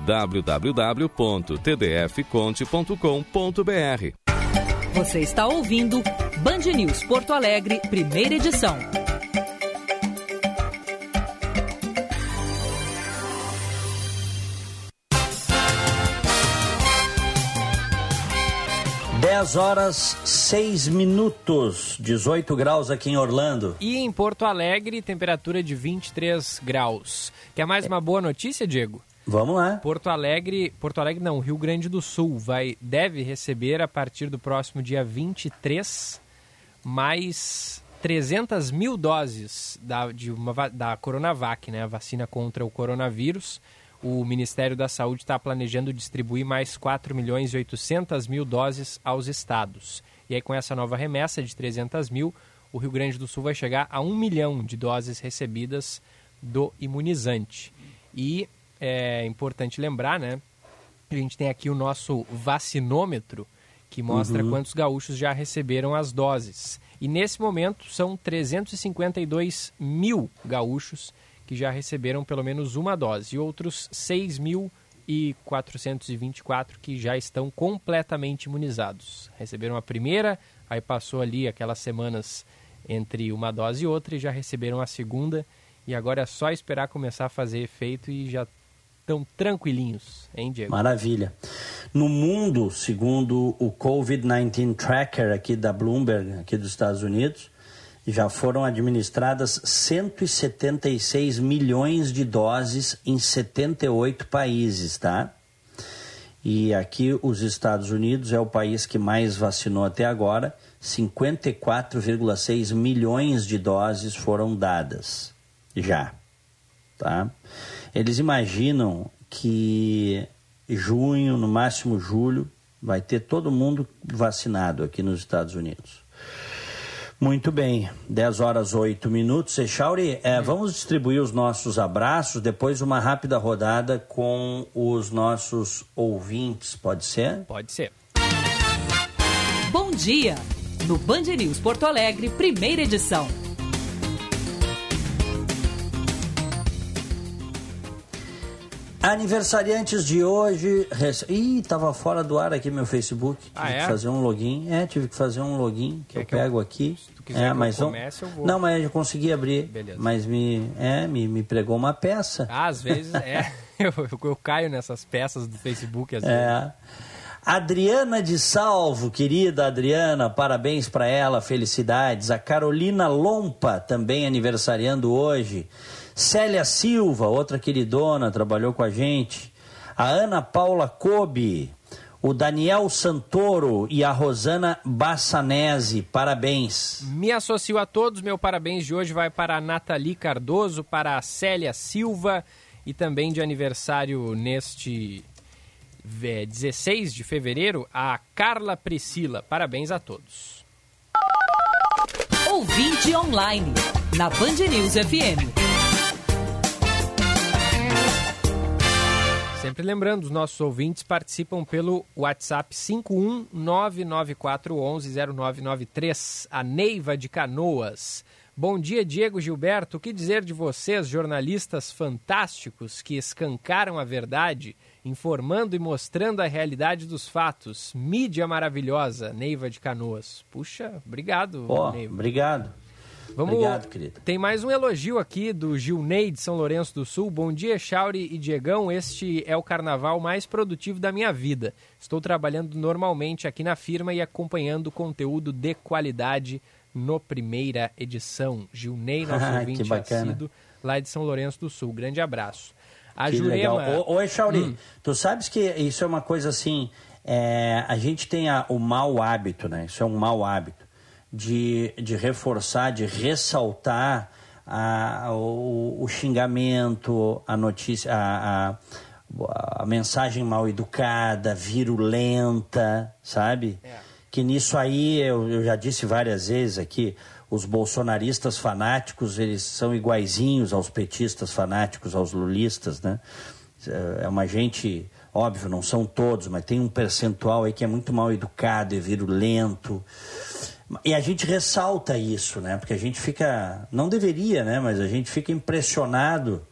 www.tdfconte.com.br. Você está ouvindo Band News Porto Alegre, primeira edição. Dez horas, seis minutos, 18 graus aqui em Orlando. E em Porto Alegre, temperatura de 23 graus. Quer mais uma boa notícia, Diego? Vamos lá. Porto Alegre, Porto Alegre não, Rio Grande do Sul vai deve receber a partir do próximo dia 23 mais 300 mil doses da, de uma, da Coronavac, né, a vacina contra o coronavírus. O Ministério da Saúde está planejando distribuir mais 4 milhões e 800 mil doses aos estados. E aí, com essa nova remessa de 300 mil, o Rio Grande do Sul vai chegar a 1 milhão de doses recebidas do imunizante. E é importante lembrar, né? A gente tem aqui o nosso vacinômetro, que mostra uhum. quantos gaúchos já receberam as doses. E nesse momento são 352 mil gaúchos que já receberam pelo menos uma dose e outros 6.424 que já estão completamente imunizados. Receberam a primeira, aí passou ali aquelas semanas entre uma dose e outra e já receberam a segunda. E agora é só esperar começar a fazer efeito e já estão tranquilinhos, hein, Diego? Maravilha. No mundo, segundo o COVID-19 Tracker aqui da Bloomberg, aqui dos Estados Unidos, já foram administradas 176 milhões de doses em 78 países, tá? E aqui os Estados Unidos é o país que mais vacinou até agora, 54,6 milhões de doses foram dadas já, tá? Eles imaginam que junho, no máximo julho, vai ter todo mundo vacinado aqui nos Estados Unidos. Muito bem, 10 horas 8 minutos. Echauri, é, vamos distribuir os nossos abraços, depois uma rápida rodada com os nossos ouvintes, pode ser? Pode ser. Bom dia! No Band News Porto Alegre, primeira edição. Aniversariantes de hoje. Ih, tava fora do ar aqui meu Facebook. Tive ah, é? que fazer um login. É, tive que fazer um login que Quer eu que pego eu... aqui. Se tu quiser é, que mas eu comece, eu vou. Não, mas eu consegui abrir. Beleza. Mas me, é, me, me pregou uma peça. Ah, às vezes é. eu, eu, caio nessas peças do Facebook às é. vezes. Adriana de Salvo, querida Adriana, parabéns para ela, felicidades. A Carolina Lompa, também aniversariando hoje. Célia Silva, outra queridona, trabalhou com a gente. A Ana Paula Kobe, o Daniel Santoro e a Rosana Bassanese. Parabéns. Me associo a todos. Meu parabéns de hoje vai para a Nathalie Cardoso, para a Célia Silva e também de aniversário neste 16 de fevereiro, a Carla Priscila. Parabéns a todos. Ouvinte online, na Band News FM. Sempre lembrando, os nossos ouvintes participam pelo WhatsApp 51994110993. A Neiva de Canoas. Bom dia, Diego Gilberto. O que dizer de vocês, jornalistas fantásticos que escancaram a verdade, informando e mostrando a realidade dos fatos? Mídia maravilhosa, Neiva de Canoas. Puxa, obrigado, oh, Neiva. Obrigado. Vamos... Obrigado, querida. Tem mais um elogio aqui do Gilney de São Lourenço do Sul. Bom dia, Chauri e Diegão. Este é o carnaval mais produtivo da minha vida. Estou trabalhando normalmente aqui na firma e acompanhando conteúdo de qualidade no primeira edição. Gilney, nosso Ah, ouvinte assíduo, lá de São Lourenço do Sul. Grande abraço. A Que Jurema... legal. Oi, Chauri, Hum. tu sabes que isso é uma coisa assim, é, a gente tem a- o mau hábito, né? Isso é um mau hábito de, de reforçar, de ressaltar a- o, o xingamento, a notícia, a, a- a mensagem mal educada, virulenta, sabe? Que nisso aí, eu, eu já disse várias vezes aqui, os bolsonaristas fanáticos, eles são iguaizinhos aos petistas fanáticos, aos lulistas, né? É uma gente, óbvio, não são todos, mas tem um percentual aí que é muito mal educado, é virulento. E a gente ressalta isso, né? Porque a gente fica, não deveria, né? Mas a gente fica impressionado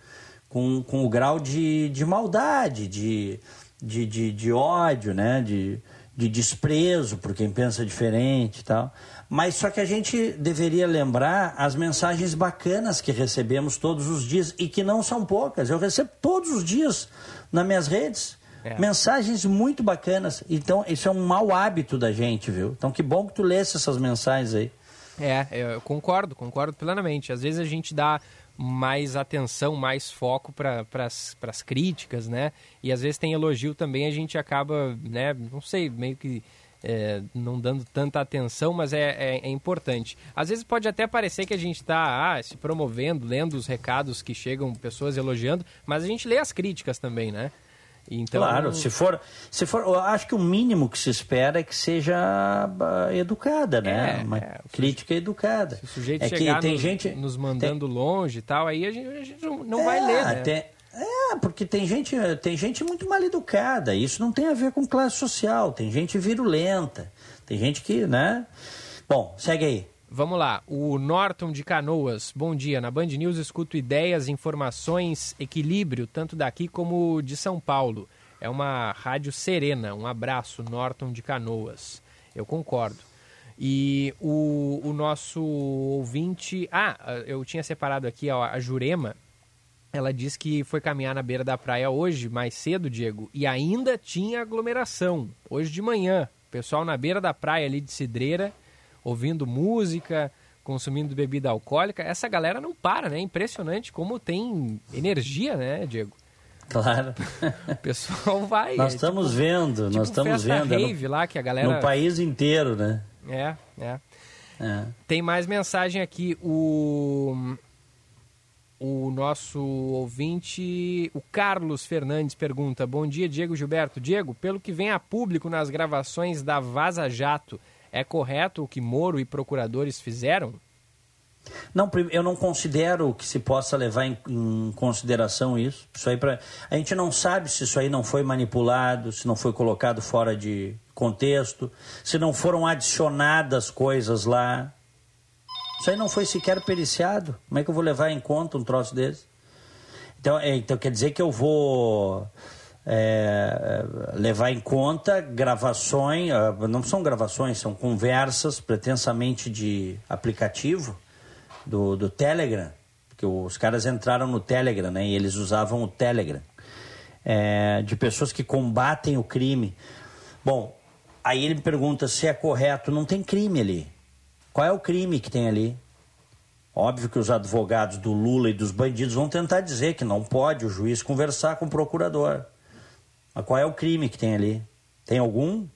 com, com o grau de, de maldade, de, de, de, de ódio, né? De, de desprezo por quem pensa diferente e tal. Mas só que a gente deveria lembrar as mensagens bacanas que recebemos todos os dias e que não são poucas. Eu recebo todos os dias nas minhas redes É. mensagens muito bacanas. Então, isso é um mau hábito da gente, viu? Então, que bom que tu lesse essas mensagens aí. É, eu concordo, concordo plenamente. Às vezes a gente dá mais atenção, mais foco para as críticas, né? E às vezes tem elogio também, a gente acaba, né? Não sei, meio que é, não dando tanta atenção, mas é, é, é importante. Às vezes pode até parecer que a gente está ah, se promovendo, lendo os recados que chegam, pessoas elogiando, mas a gente lê as críticas também, né? Então, Claro, se for, se for, eu acho que o mínimo que se espera é que seja ah, educada, né? É, Uma é, crítica educada. Se o sujeito é chegar que tem nos, gente nos mandando longe e tal, aí a gente, a gente não, não vai É, ler, né? tem- é, porque tem gente, tem gente muito mal educada. Isso não tem a ver com classe social. Tem gente virulenta. Tem gente que, né? Bom, segue aí. Vamos lá, o Norton de Canoas. Bom dia. Na Band News escuto ideias, informações, equilíbrio, tanto daqui como de São Paulo. É uma rádio serena. Um abraço, Norton de Canoas. Eu concordo. E o, o nosso ouvinte. Ah, eu tinha separado aqui ó, a Jurema. Ela disse que foi caminhar na beira da praia hoje, mais cedo, Diego, e ainda tinha aglomeração. Hoje de manhã, pessoal na beira da praia ali de Cidreira, ouvindo música, consumindo bebida alcoólica. Essa galera não para, né? Impressionante como tem energia, né, Diego? Claro. O pessoal vai. Nós é estamos tipo- vendo, tipo nós estamos vendo. é no- rave lá que a galera No país inteiro, né? É, é. É. Tem mais mensagem aqui. O, o nosso ouvinte, o Carlos Fernandes, pergunta: Bom dia, Diego Gilberto. Diego, pelo que vem a público nas gravações da Vaza Jato, é correto o que Moro e procuradores fizeram? Não, eu não considero que se possa levar em, em consideração isso. Isso aí pra, a gente não sabe se isso aí não foi manipulado, se não foi colocado fora de contexto, se não foram adicionadas coisas lá. Isso aí não foi sequer periciado. Como é que eu vou levar em conta um troço desse? Então, é, então quer dizer que eu vou é, levar em conta gravações, ah, não são gravações, são conversas pretensamente de aplicativo do, do Telegram, porque os caras entraram no Telegram, né? E eles usavam o Telegram. É, de pessoas que combatem o crime. Bom, aí ele me pergunta se é correto. Não tem crime ali. Qual é o crime que tem ali? Óbvio que os advogados do Lula e dos bandidos vão tentar dizer que não pode o juiz conversar com o procurador. Mas qual é o crime que tem ali? Tem algum?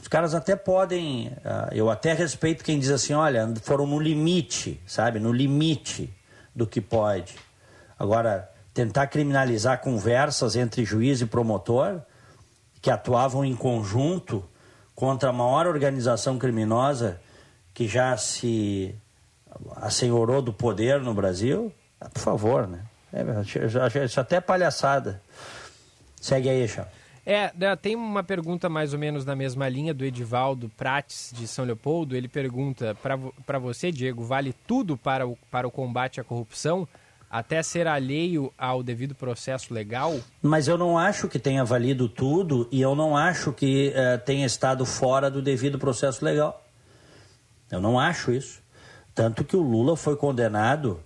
Os caras até podem. ah, eu até respeito quem diz assim: olha, foram no limite, sabe? No limite do que pode. Agora, tentar criminalizar conversas entre juiz e promotor, que atuavam em conjunto contra a maior organização criminosa que já se assenhorou do poder no Brasil, por favor, né? É, isso até palhaçada. Segue aí, Chá. É, né, tem uma pergunta mais ou menos na mesma linha do Edivaldo Prates, de São Leopoldo. Ele pergunta para você, Diego, vale tudo para o, para o combate à corrupção, até ser alheio ao devido processo legal? Mas eu não acho que tenha valido tudo e eu não acho que eh, tenha estado fora do devido processo legal. Eu não acho isso. Tanto que o Lula foi condenado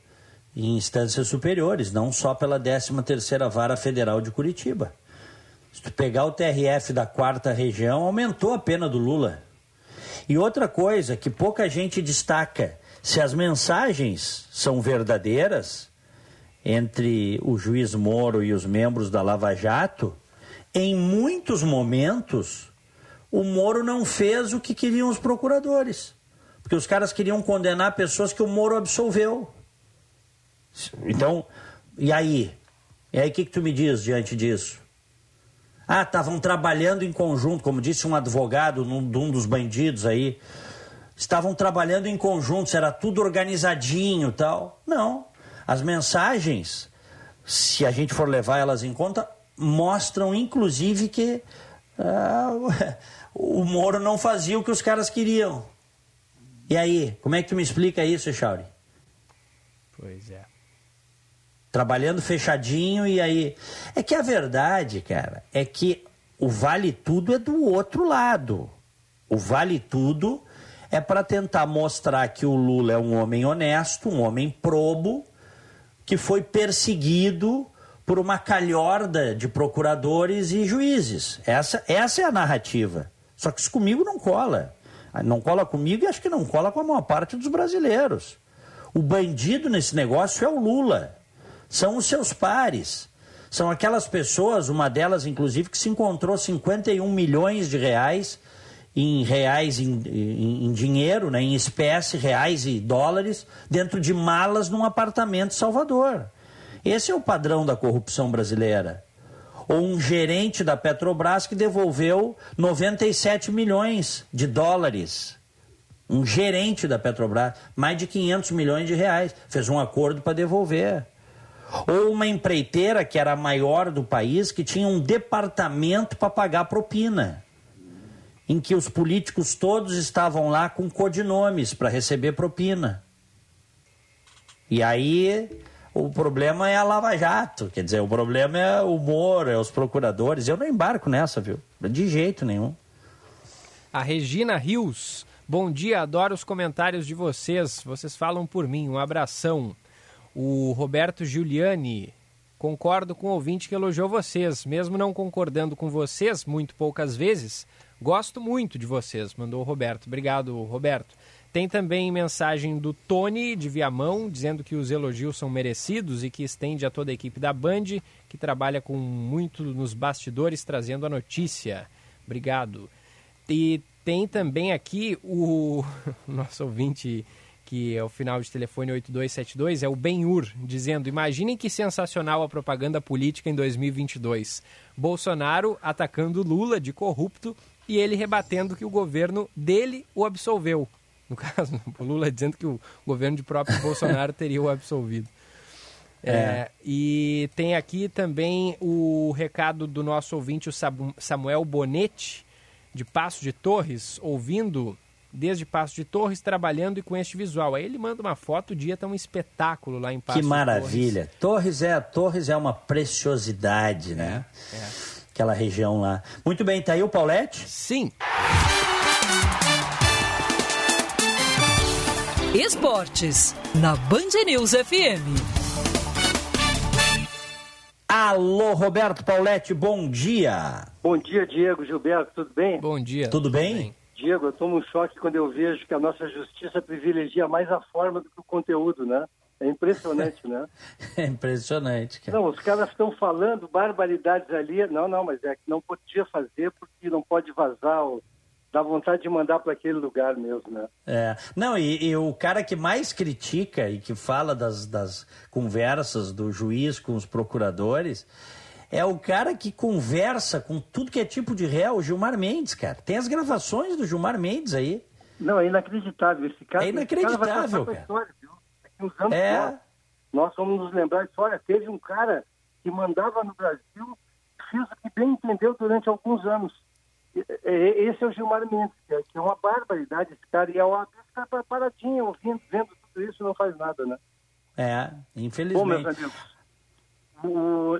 em instâncias superiores, não só pela 13ª Vara Federal de Curitiba. Se tu pegar o TRF da quarta região, aumentou a pena do Lula. E outra coisa que pouca gente destaca, se as mensagens são verdadeiras entre o juiz Moro e os membros da Lava Jato, em muitos momentos o Moro não fez o que queriam os procuradores. Porque os caras queriam condenar pessoas que o Moro absolveu. Então, e aí? E aí o que, que tu me diz diante disso? Ah, estavam trabalhando em conjunto, como disse um advogado num, de um dos bandidos aí. Estavam trabalhando em conjunto, era tudo organizadinho tal. Não. As mensagens, se a gente for levar elas em conta, mostram inclusive que ah, o Moro não fazia o que os caras queriam. E aí, como é que tu me explica isso, Chauri? Pois é trabalhando fechadinho e aí. É que a verdade, cara, é que o vale tudo é do outro lado. O vale tudo é para tentar mostrar que o Lula é um homem honesto, um homem probo, que foi perseguido por uma calhorda de procuradores e juízes. Essa, essa é a narrativa. Só que isso comigo não cola. Não cola comigo e acho que não cola com a maior parte dos brasileiros. O bandido nesse negócio é o Lula são os seus pares. São aquelas pessoas, uma delas inclusive, que se encontrou 51 milhões de reais em reais em, em, em, dinheiro, né, em espécie, reais e dólares, dentro de malas num apartamento em Salvador. Esse é o padrão da corrupção brasileira. Ou um gerente da Petrobras que devolveu 97 milhões de dólares. Um gerente da Petrobras, mais de 500 milhões de reais, fez um acordo para devolver. Ou uma empreiteira que era a maior do país, que tinha um departamento para pagar propina, em que os políticos todos estavam lá com codinomes para receber propina. E aí o problema é a Lava Jato, quer dizer, o problema é o Moro, é os procuradores. Eu não embarco nessa, viu? De jeito nenhum. A Regina Rios. Bom dia, adoro os comentários de vocês. Vocês falam por mim. Um abração. O Roberto Giuliani, concordo com o ouvinte que elogiou vocês, mesmo não concordando com vocês muito poucas vezes, gosto muito de vocês, mandou o Roberto. Obrigado, Roberto. Tem também mensagem do Tony de Viamão, dizendo que os elogios são merecidos e que estende a toda a equipe da Band, que trabalha com muito nos bastidores trazendo a notícia. Obrigado. E tem também aqui o nosso ouvinte que é o final de telefone 8272, é o Benhur, dizendo: Imaginem que sensacional a propaganda política em 2022. Bolsonaro atacando Lula de corrupto e ele rebatendo que o governo dele o absolveu. No caso, o Lula dizendo que o governo de próprio Bolsonaro teria o absolvido. É. É, e tem aqui também o recado do nosso ouvinte, o Samuel Bonetti, de Passo de Torres, ouvindo desde Passo de Torres, trabalhando e com este visual. Aí ele manda uma foto, o dia tá um espetáculo lá em Passo Que maravilha. Torres. Torres é, Torres é uma preciosidade, né? É, é. Aquela região lá. Muito bem, tá aí o Paulette? Sim. Esportes, na Band News FM. Alô, Roberto Paulette, bom dia. Bom dia, Diego, Gilberto, tudo bem? Bom dia. Tudo, tudo bem? bem? Diego, eu tomo um choque quando eu vejo que a nossa justiça privilegia mais a forma do que o conteúdo, né? É impressionante, né? é impressionante. Cara. Não, os caras estão falando barbaridades ali. Não, não, mas é que não podia fazer porque não pode vazar. Ou... Dá vontade de mandar para aquele lugar mesmo, né? É. Não, e, e, o cara que mais critica e que fala das, das conversas do juiz com os procuradores é o cara que conversa com tudo que é tipo de réu, o Gilmar Mendes, cara. Tem as gravações do Gilmar Mendes aí. Não, é inacreditável. Esse cara, é inacreditável, cara. História, é... nós, nós vamos nos lembrar disso. Olha, teve um cara que mandava no Brasil, fez o que bem entendeu durante alguns anos. Esse é o Gilmar Mendes, que é uma barbaridade esse cara. E é uma fica paradinho, ouvindo, vendo tudo isso, não faz nada, né? É, infelizmente. Bom, meus amigos,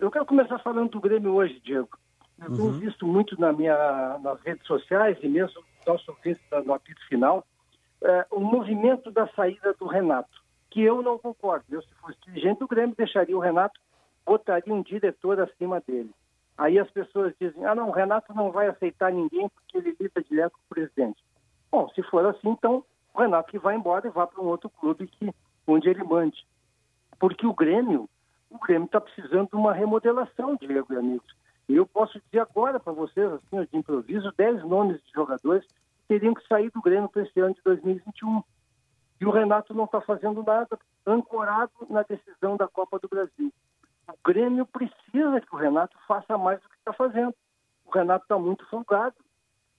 eu quero começar falando do Grêmio hoje, Diego. Eu uhum. tenho visto muito na minha, nas redes sociais e mesmo nosso ouvinte no apito final, é, o movimento da saída do Renato, que eu não concordo. Eu, se fosse dirigente do Grêmio, deixaria o Renato, botaria um diretor acima dele. Aí as pessoas dizem, ah não, o Renato não vai aceitar ninguém porque ele lida direto com o presidente. Bom, se for assim, então o Renato que vai embora e vá para um outro clube que, onde ele mande. Porque o Grêmio, o Grêmio está precisando de uma remodelação, Diego e amigos. E eu posso dizer agora para vocês, assim, de improviso, 10 nomes de jogadores que teriam que sair do Grêmio para esse ano de 2021. E o Renato não está fazendo nada, ancorado na decisão da Copa do Brasil. O Grêmio precisa que o Renato faça mais do que está fazendo. O Renato está muito folgado.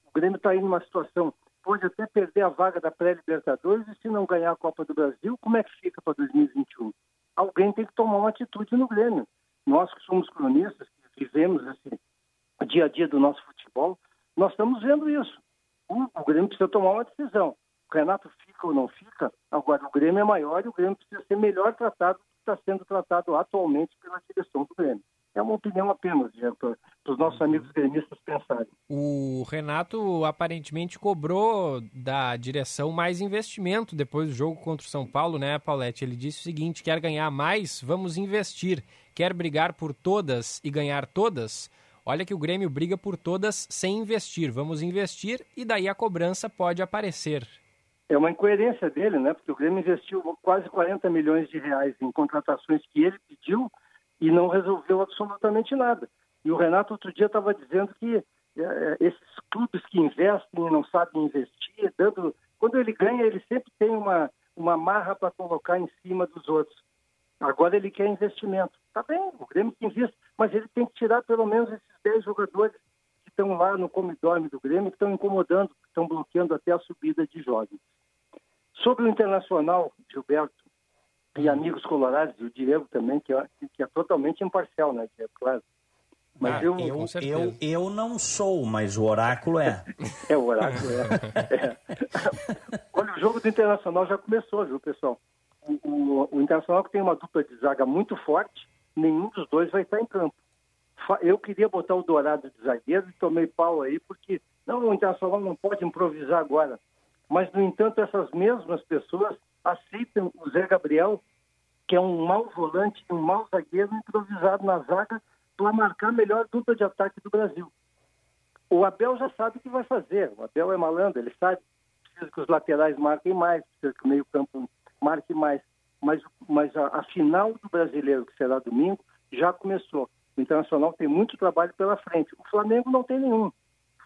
O Grêmio está aí numa situação, pode até perder a vaga da pré-Libertadores e se não ganhar a Copa do Brasil, como é que fica para 2021? Alguém tem que tomar uma atitude no Grêmio. Nós que somos cronistas, que vivemos esse dia a dia do nosso futebol, nós estamos vendo isso. O, o Grêmio precisa tomar uma decisão. O Renato fica ou não fica, agora o Grêmio é maior e o Grêmio precisa ser melhor tratado está sendo tratado atualmente pela direção do Grêmio. É uma opinião apenas, para os nossos uhum. amigos gremistas pensarem. O Renato aparentemente cobrou da direção mais investimento depois do jogo contra o São Paulo, né, Paulette? Ele disse o seguinte: quer ganhar mais? Vamos investir. Quer brigar por todas e ganhar todas? Olha que o Grêmio briga por todas sem investir. Vamos investir e daí a cobrança pode aparecer é uma incoerência dele, né? Porque o Grêmio investiu quase 40 milhões de reais em contratações que ele pediu e não resolveu absolutamente nada. E o Renato outro dia estava dizendo que é, é, esses clubes que investem e não sabem investir, dando, quando ele ganha, ele sempre tem uma, uma marra para colocar em cima dos outros. Agora ele quer investimento. Tá bem, o Grêmio que investe, mas ele tem que tirar pelo menos esses 10 jogadores que estão lá no comidorme do Grêmio, que estão incomodando, que estão bloqueando até a subida de jovens. Sobre o internacional, Gilberto, e amigos colorados, o Diego também, que é, que é totalmente imparcial, né, Diego? Claro. Mas ah, eu, eu, eu, eu não sou, mas o oráculo é. é, o oráculo é. é. Olha, o jogo do Internacional já começou, viu, pessoal? O, o, o, Internacional que tem uma dupla de zaga muito forte, nenhum dos dois vai estar em campo. Eu queria botar o Dourado de zagueiro e tomei pau aí, porque não, o Internacional não pode improvisar agora. Mas, no entanto, essas mesmas pessoas aceitam o Zé Gabriel, que é um mau volante, um mau zagueiro improvisado na zaga para marcar a melhor dupla de ataque do Brasil. O Abel já sabe o que vai fazer. O Abel é malandro, ele sabe. Precisa que os laterais marquem mais, precisa que o meio-campo marque mais. Mas, mas a, a final do brasileiro, que será domingo, já começou. O Internacional tem muito trabalho pela frente. O Flamengo não tem nenhum. O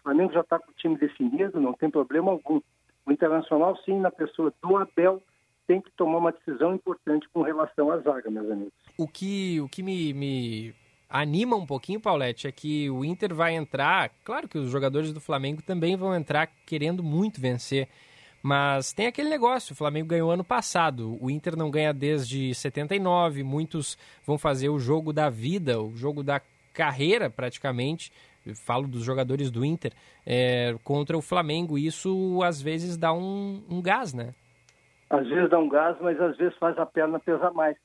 Flamengo já está com o time definido, não tem problema algum. O Internacional, sim, na pessoa do Abel, tem que tomar uma decisão importante com relação à zaga, meus amigos. O que, o que me, me anima um pouquinho, Paulette, é que o Inter vai entrar. Claro que os jogadores do Flamengo também vão entrar querendo muito vencer. Mas tem aquele negócio, o Flamengo ganhou ano passado, o Inter não ganha desde 79, muitos vão fazer o jogo da vida, o jogo da carreira praticamente, falo dos jogadores do Inter, é, contra o Flamengo. Isso às vezes dá um, um, gás, né? Às vezes dá um gás, mas às vezes faz a perna pesar mais.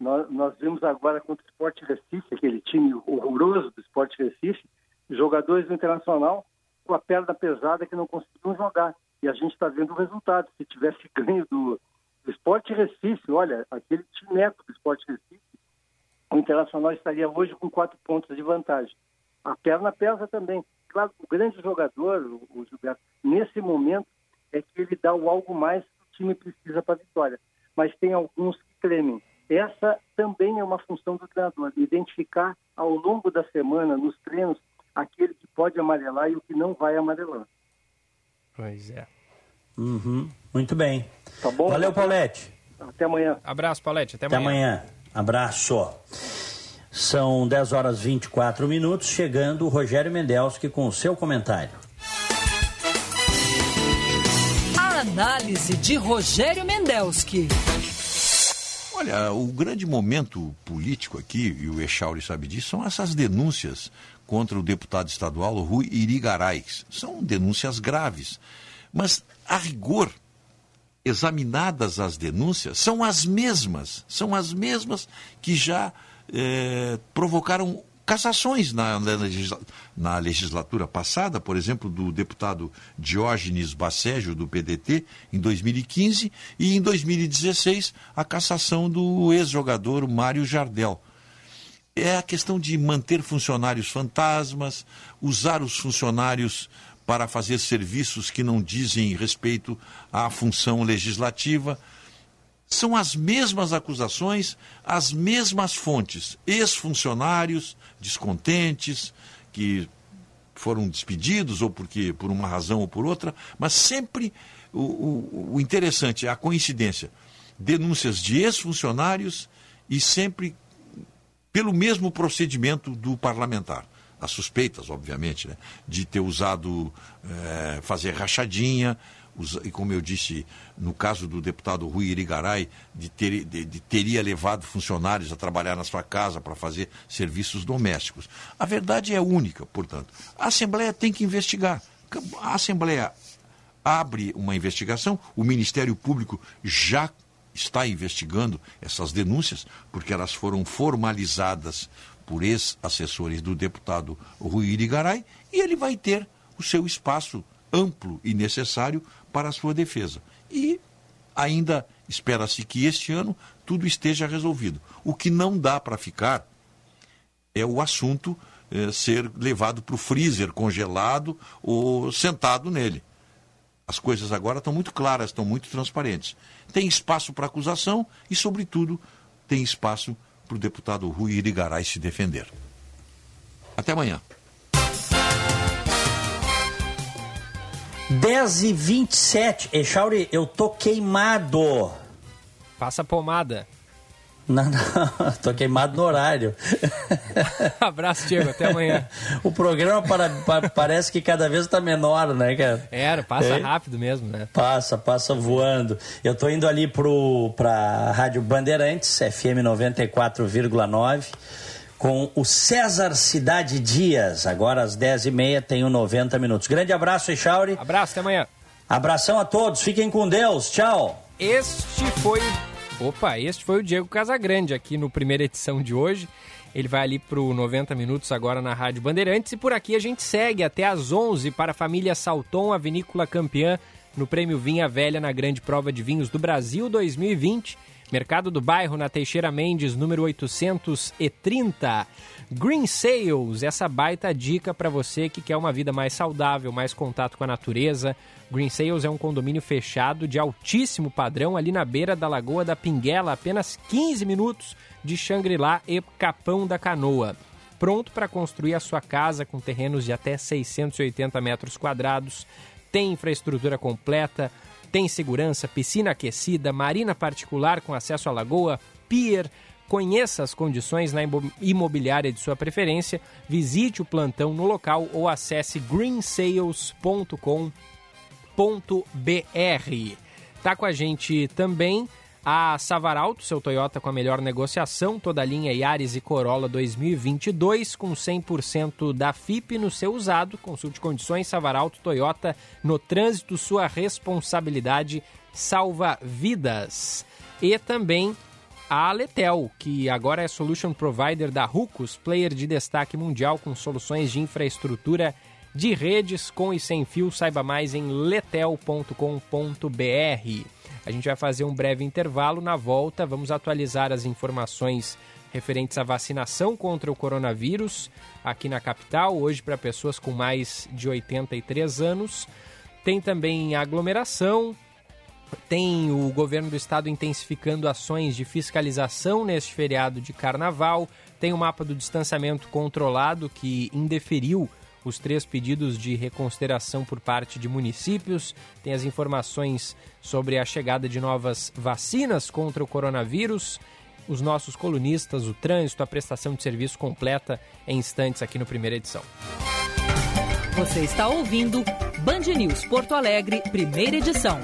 Nós, nós vimos agora contra o Sport Recife, aquele time horroroso do Sport Recife, jogadores do Internacional com a perna pesada que não conseguiam jogar. E a gente está vendo o resultado. Se tivesse ganho do, do Sport Recife, olha, aquele time do Sport Recife, o Internacional estaria hoje com quatro pontos de vantagem. A perna pesa também. Claro, o grande jogador, o, Gilberto, nesse momento, é que ele dá o algo mais time precisa para a vitória. Mas tem alguns que tremem. Essa também é uma função do treinador, identificar ao longo da semana, nos treinos, aquele que pode amarelar e o que não vai amarelar. Pois é. Uhum. Muito bem. Tá bom? Valeu, Paulette. Até amanhã. Abraço, Paulette. Até amanhã. Até amanhã. Abraço. São 10 horas 24 minutos, chegando o Rogério Mendelski com o seu comentário. Análise de Rogério Mendelski. Olha, o grande momento político aqui, e o Echauri sabe disso, são essas denúncias contra o deputado estadual Rui Irigaray. São denúncias graves. Mas, a rigor, examinadas as denúncias, são as mesmas, são as mesmas que já é, provocaram cassações na, na, na, legislatura passada, por exemplo, do deputado Diógenes Bacégio, do PDT, em 2015, e em 2016 a cassação do ex-jogador Mário Jardel. É a questão de manter funcionários fantasmas, usar os funcionários para fazer serviços que não dizem respeito à função legislativa. São as mesmas acusações, as mesmas fontes. Ex-funcionários descontentes, que foram despedidos ou porque por uma razão ou por outra, mas sempre o, o, o interessante é a coincidência. Denúncias de ex-funcionários e sempre pelo mesmo procedimento do parlamentar. As suspeitas, obviamente, né, de ter usado, é, fazer rachadinha, e como eu disse, no caso do deputado Rui Irigaray, de, ter, de, de teria levado funcionários a trabalhar na sua casa para fazer serviços domésticos. A verdade é única, portanto. A Assembleia tem que investigar. A Assembleia abre uma investigação, o Ministério Público já está investigando essas denúncias, porque elas foram formalizadas por ex-assessores do deputado Rui Irigaray, e ele vai ter o seu espaço amplo e necessário para a sua defesa. E ainda espera-se que este ano tudo esteja resolvido. O que não dá para ficar é o assunto eh, ser levado para o freezer congelado ou sentado nele. As coisas agora estão muito claras, estão muito transparentes. Tem espaço para acusação e, sobretudo, tem espaço para o deputado Rui Irigaray se defender. Até amanhã. 10 e 27 Echauri, eu tô queimado. Passa pomada. Não, não, tô queimado no horário. Abraço, Diego, até amanhã. o programa para, para, parece que cada vez está menor, né, cara? Era, passa é? rápido mesmo, né? Passa, passa voando. Eu tô indo ali pro, pra Rádio Bandeirantes, FM 94,9 com o César Cidade Dias. Agora às 10h30 tenho 90 minutos. Grande abraço, Echauri. Abraço, até amanhã. Abração a todos, fiquem com Deus. Tchau. Este foi. Opa, este foi o Diego Casagrande aqui no primeira edição de hoje. Ele vai ali para o 90 Minutos agora na Rádio Bandeirantes. E por aqui a gente segue até às 11 para a família Salton, a vinícola campeã no Prêmio Vinha Velha na Grande Prova de Vinhos do Brasil 2020. Mercado do Bairro, na Teixeira Mendes, número 830. Green Sales, essa baita dica para você que quer uma vida mais saudável, mais contato com a natureza. Green Sales é um condomínio fechado de altíssimo padrão ali na beira da Lagoa da Pinguela, apenas 15 minutos de Xangri-Lá e Capão da Canoa. Pronto para construir a sua casa com terrenos de até 680 metros quadrados. Tem infraestrutura completa, tem segurança, piscina aquecida, marina particular com acesso à lagoa, pier. Conheça as condições na imobiliária de sua preferência, visite o plantão no local ou acesse greensales.com.br. Tá com a gente também a Savaralto, seu Toyota com a melhor negociação, toda a linha Yaris e Corolla 2022 com 100% da FIP no seu usado. Consulte condições Savaralto Toyota no trânsito, sua responsabilidade salva vidas. E também a Letel, que agora é solution provider da Rucos, player de destaque mundial com soluções de infraestrutura de redes com e sem fio. Saiba mais em letel.com.br. A gente vai fazer um breve intervalo. Na volta, vamos atualizar as informações referentes à vacinação contra o coronavírus aqui na capital, hoje para pessoas com mais de 83 anos. Tem também aglomeração, tem o governo do estado intensificando ações de fiscalização neste feriado de carnaval, tem o mapa do distanciamento controlado que indeferiu os três pedidos de reconsideração por parte de municípios, tem as informações sobre a chegada de novas vacinas contra o coronavírus, os nossos colunistas, o trânsito, a prestação de serviço completa em instantes aqui no primeira edição. Você está ouvindo Band News Porto Alegre, primeira edição.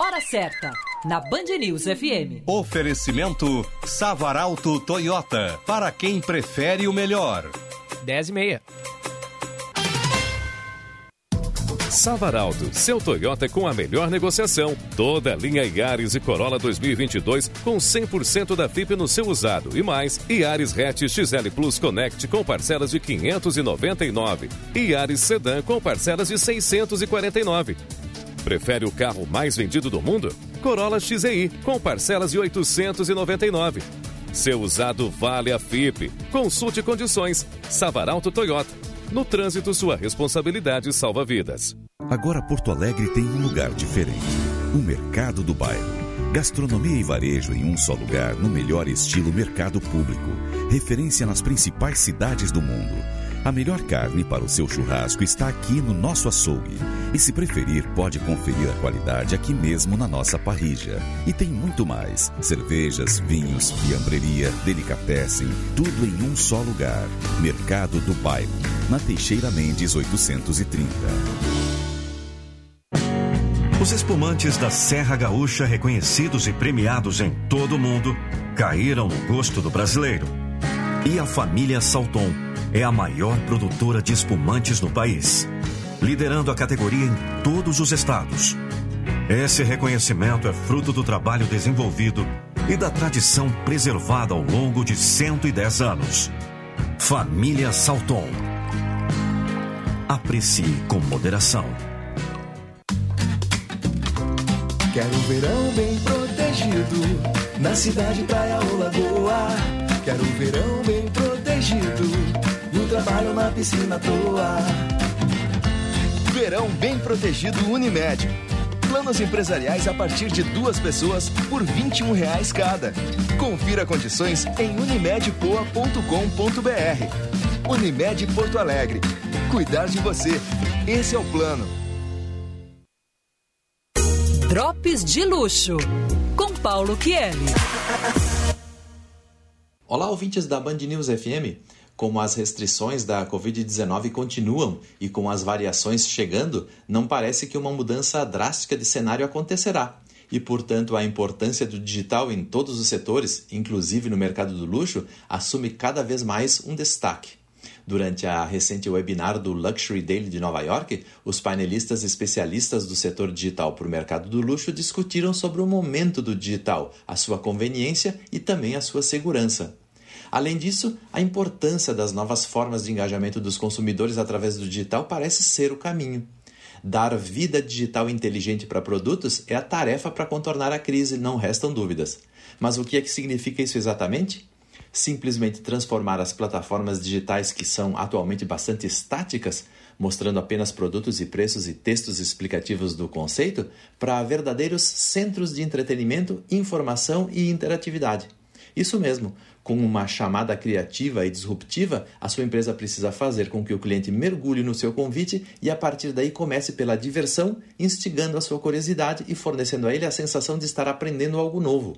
Hora certa na Band News FM. Oferecimento Savaralto Toyota, para quem prefere o melhor. 10 e meia. Savaralto, seu Toyota com a melhor negociação. Toda a linha Yaris e Corolla 2022 com 100% da FIP no seu usado e mais. Yaris Hatch XL Plus Connect com parcelas de 599 e Yaris Sedan com parcelas de 649. Prefere o carro mais vendido do mundo? Corolla XEI com parcelas de 899. Seu usado vale a FIP. Consulte condições. Savaralto Toyota. No trânsito, sua responsabilidade salva vidas. Agora Porto Alegre tem um lugar diferente. O Mercado do Bairro. Gastronomia e varejo em um só lugar, no melhor estilo mercado público. Referência nas principais cidades do mundo. A melhor carne para o seu churrasco está aqui no nosso açougue. E se preferir, pode conferir a qualidade aqui mesmo na nossa parrija. E tem muito mais: cervejas, vinhos, fiambreria, delicatessen, tudo em um só lugar. Mercado do Bairro, na Teixeira Mendes 830. Os espumantes da Serra Gaúcha, reconhecidos e premiados em todo o mundo, caíram no gosto do brasileiro. E a família Salton é a maior produtora de espumantes no país, liderando a categoria em todos os estados. Esse reconhecimento é fruto do trabalho desenvolvido e da tradição preservada ao longo de 110 anos. Família Salton. Aprecie com moderação. Quero um verão bem protegido, na cidade, praia ou lagoa. Quero um verão bem protegido, no trabalho, na piscina à toa. Verão bem protegido Unimed. Planos empresariais a partir de duas pessoas por 21 reais cada. Confira condições em unimedpoa.com.br. Unimed Porto Alegre. Cuidar de você. Esse é o plano. Drops de luxo com Paulo Kieli. Olá, ouvintes da Band News FM. Como as restrições da Covid-19 continuam e com as variações chegando, não parece que uma mudança drástica de cenário acontecerá. E, portanto, a importância do digital em todos os setores, inclusive no mercado do luxo, assume cada vez mais um destaque. Durante a recente webinar do Luxury Daily de Nova York, os painelistas especialistas do setor digital para o mercado do luxo discutiram sobre o momento do digital, a sua conveniência e também a sua segurança. Além disso, a importância das novas formas de engajamento dos consumidores através do digital parece ser o caminho. Dar vida digital inteligente para produtos é a tarefa para contornar a crise, não restam dúvidas. Mas o que é que significa isso exatamente? Simplesmente transformar as plataformas digitais que são atualmente bastante estáticas, mostrando apenas produtos e preços e textos explicativos do conceito, para verdadeiros centros de entretenimento, informação e interatividade. Isso mesmo, com uma chamada criativa e disruptiva, a sua empresa precisa fazer com que o cliente mergulhe no seu convite e a partir daí comece pela diversão, instigando a sua curiosidade e fornecendo a ele a sensação de estar aprendendo algo novo.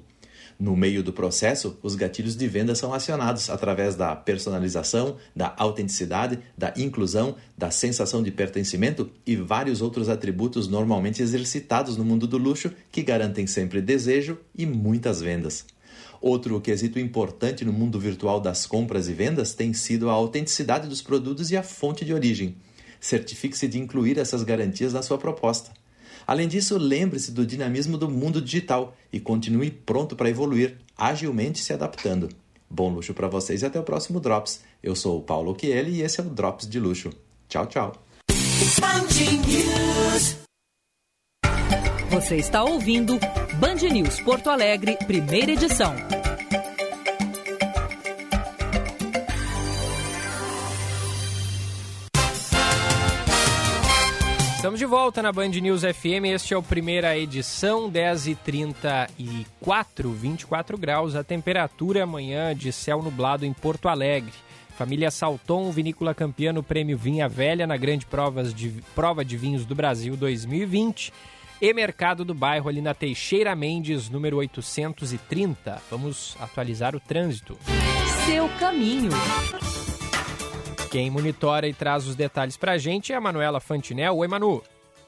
No meio do processo, os gatilhos de venda são acionados através da personalização, da autenticidade, da inclusão, da sensação de pertencimento e vários outros atributos normalmente exercitados no mundo do luxo que garantem sempre desejo e muitas vendas. Outro quesito importante no mundo virtual das compras e vendas tem sido a autenticidade dos produtos e a fonte de origem. Certifique-se de incluir essas garantias na sua proposta. Além disso, lembre-se do dinamismo do mundo digital e continue pronto para evoluir, agilmente se adaptando. Bom luxo para vocês e até o próximo Drops. Eu sou o Paulo Chieli e esse é o Drops de Luxo. Tchau, tchau. Você está ouvindo Band News Porto Alegre, primeira edição. Estamos de volta na Band News FM. Este é o primeira edição, 10h34, 24 graus. A temperatura amanhã de céu nublado em Porto Alegre. Família Salton, vinícola campeã no Prêmio Vinha Velha na Grande Provas de, Prova de Vinhos do Brasil 2020 e Mercado do Bairro ali na Teixeira Mendes, número 830. Vamos atualizar o trânsito. Seu caminho. Quem monitora e traz os detalhes pra gente é a Manuela Fantinel. Oi, Manu.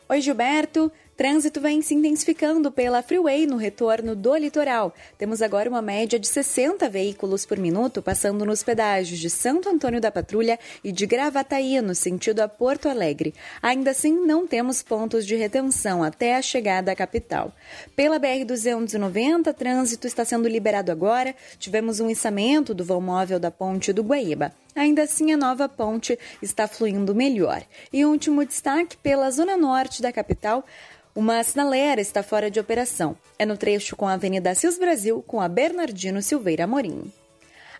Oi, Gilberto. Trânsito vem se intensificando pela Freeway no retorno do litoral. Temos agora uma média de 60 veículos por minuto passando nos pedágios de Santo Antônio da Patrulha e de Gravataí, no sentido a Porto Alegre. Ainda assim, não temos pontos de retenção até a chegada à capital. Pela BR-290, trânsito está sendo liberado agora. Tivemos um içamento do vão móvel da ponte do Guaíba. Ainda assim, a nova ponte está fluindo melhor. E último destaque pela zona norte da capital. Uma sinaleira está fora de operação. É no trecho com a Avenida Cis Brasil com a Bernardino Silveira Amorim.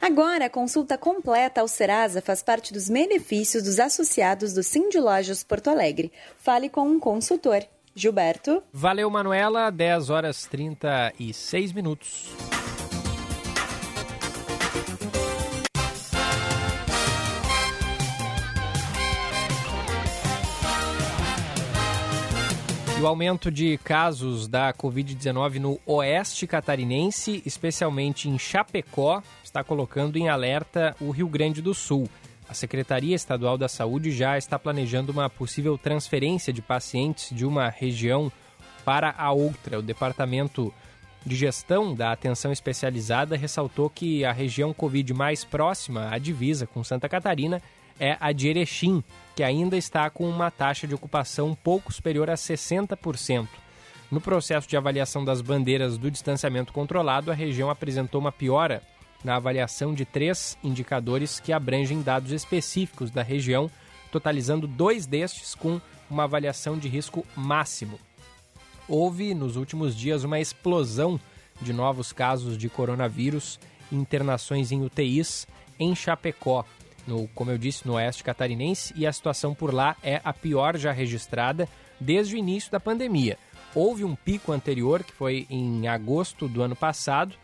Agora, a consulta completa ao Serasa faz parte dos benefícios dos associados do Cindy Lojas Porto Alegre. Fale com um consultor. Gilberto. Valeu, Manuela. 10 horas 36 minutos. E o aumento de casos da Covid-19 no oeste catarinense, especialmente em Chapecó, está colocando em alerta o Rio Grande do Sul. A Secretaria Estadual da Saúde já está planejando uma possível transferência de pacientes de uma região para a outra. O Departamento de Gestão da Atenção Especializada ressaltou que a região Covid mais próxima à divisa com Santa Catarina é a de Erechim, que ainda está com uma taxa de ocupação pouco superior a 60%. No processo de avaliação das bandeiras do distanciamento controlado, a região apresentou uma piora na avaliação de três indicadores que abrangem dados específicos da região, totalizando dois destes com uma avaliação de risco máximo. Houve, nos últimos dias, uma explosão de novos casos de coronavírus internações em UTIs em Chapecó no, como eu disse, no oeste catarinense, e a situação por lá é a pior já registrada desde o início da pandemia. Houve um pico anterior, que foi em agosto do ano passado,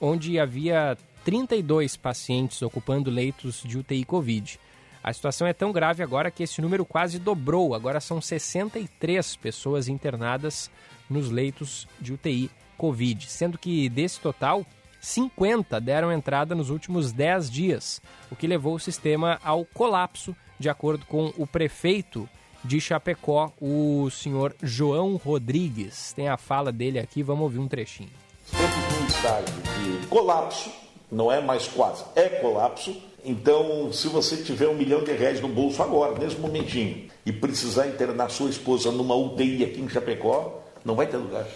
onde havia 32 pacientes ocupando leitos de UTI Covid. A situação é tão grave agora que esse número quase dobrou. Agora são 63 pessoas internadas nos leitos de UTI Covid, sendo que desse total, 50 deram entrada nos últimos 10 dias, o que levou o sistema ao colapso, de acordo com o prefeito de Chapecó, o senhor João Rodrigues. Tem a fala dele aqui, vamos ouvir um trechinho. Estamos num estágio de colapso, não é mais quase, é colapso. Então, se você tiver um milhão de reais no bolso agora, nesse momentinho, e precisar internar sua esposa numa UTI aqui em Chapecó, não vai ter lugar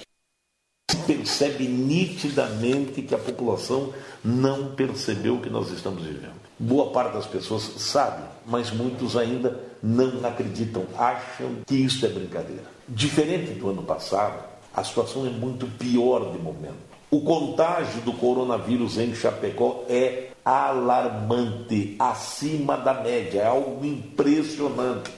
percebe nitidamente que a população não percebeu o que nós estamos vivendo. Boa parte das pessoas sabe, mas muitos ainda não acreditam, acham que isso é brincadeira. Diferente do ano passado, a situação é muito pior de momento. O contágio do coronavírus em Chapecó é alarmante, acima da média, é algo impressionante.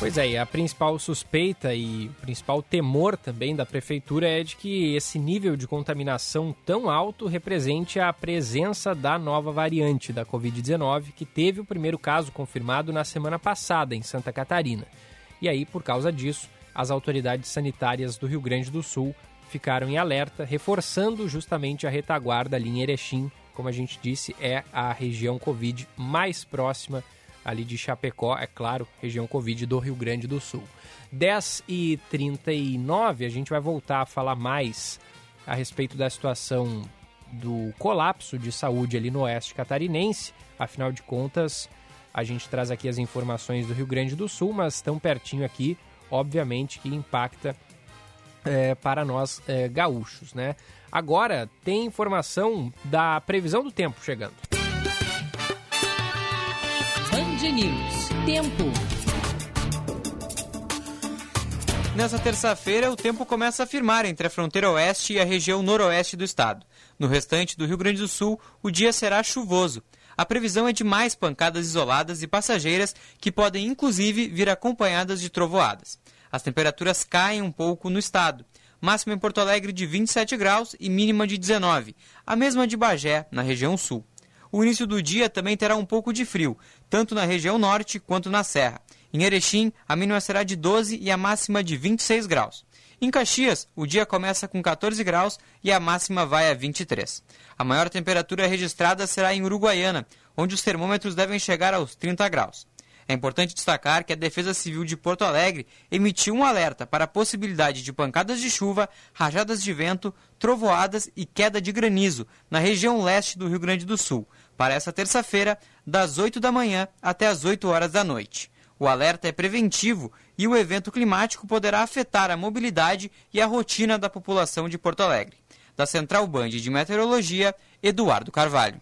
Pois é, a principal suspeita e o principal temor também da prefeitura é de que esse nível de contaminação tão alto represente a presença da nova variante da Covid-19, que teve o primeiro caso confirmado na semana passada em Santa Catarina. E aí, por causa disso, as autoridades sanitárias do Rio Grande do Sul ficaram em alerta, reforçando justamente a retaguarda ali em Erechim, como a gente disse, é a região Covid mais próxima ali de Chapecó, é claro, região Covid do Rio Grande do Sul. 10 e 39 a gente vai voltar a falar mais a respeito da situação do colapso de saúde ali no oeste catarinense. Afinal de contas, a gente traz aqui as informações do Rio Grande do Sul, mas tão pertinho aqui, obviamente, que impacta é, para nós é, gaúchos, né? Agora tem informação da previsão do tempo chegando. Tempo. Nessa terça-feira, o tempo começa a firmar entre a fronteira oeste e a região noroeste do estado. No restante do Rio Grande do Sul, o dia será chuvoso. A previsão é de mais pancadas isoladas e passageiras que podem inclusive vir acompanhadas de trovoadas. As temperaturas caem um pouco no estado. Máxima em Porto Alegre de 27 graus e mínima de 19, a mesma de Bagé, na região sul. O início do dia também terá um pouco de frio, tanto na região norte quanto na serra. Em Erechim, a mínima será de 12 e a máxima de 26 graus. Em Caxias, o dia começa com 14 graus e a máxima vai a 23. A maior temperatura registrada será em Uruguaiana, onde os termômetros devem chegar aos 30 graus. É importante destacar que a Defesa Civil de Porto Alegre emitiu um alerta para a possibilidade de pancadas de chuva, rajadas de vento, trovoadas e queda de granizo na região leste do Rio Grande do Sul, para essa terça-feira, das 8 da manhã até as 8 horas da noite. O alerta é preventivo e o evento climático poderá afetar a mobilidade e a rotina da população de Porto Alegre. Da Central Band de Meteorologia, Eduardo Carvalho.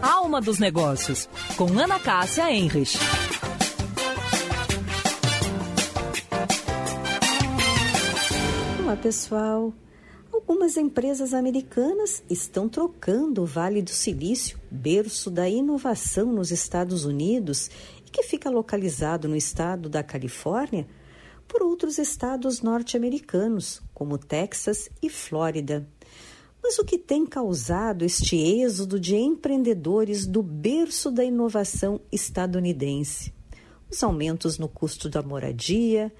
Alma dos Negócios, com Ana Cássia Enrich. Olá, pessoal. Algumas empresas americanas estão trocando o Vale do Silício, berço da inovação nos Estados Unidos e que fica localizado no estado da Califórnia, por outros estados norte-americanos, como Texas e Flórida. Mas o que tem causado este êxodo de empreendedores do berço da inovação estadunidense? Os aumentos no custo da moradia,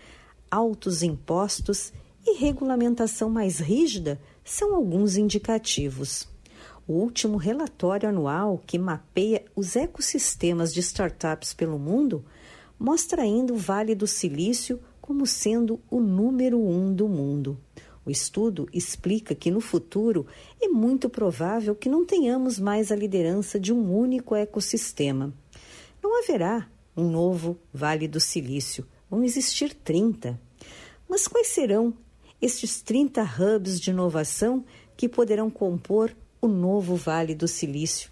altos impostos e regulamentação mais rígida são alguns indicativos. O último relatório anual que mapeia os ecossistemas de startups pelo mundo mostra ainda o Vale do Silício como sendo o número um do mundo. O estudo explica que no futuro é muito provável que não tenhamos mais a liderança de um único ecossistema. Não haverá um novo Vale do Silício, vão existir 30. Mas quais serão estes 30 hubs de inovação que poderão compor o novo Vale do Silício?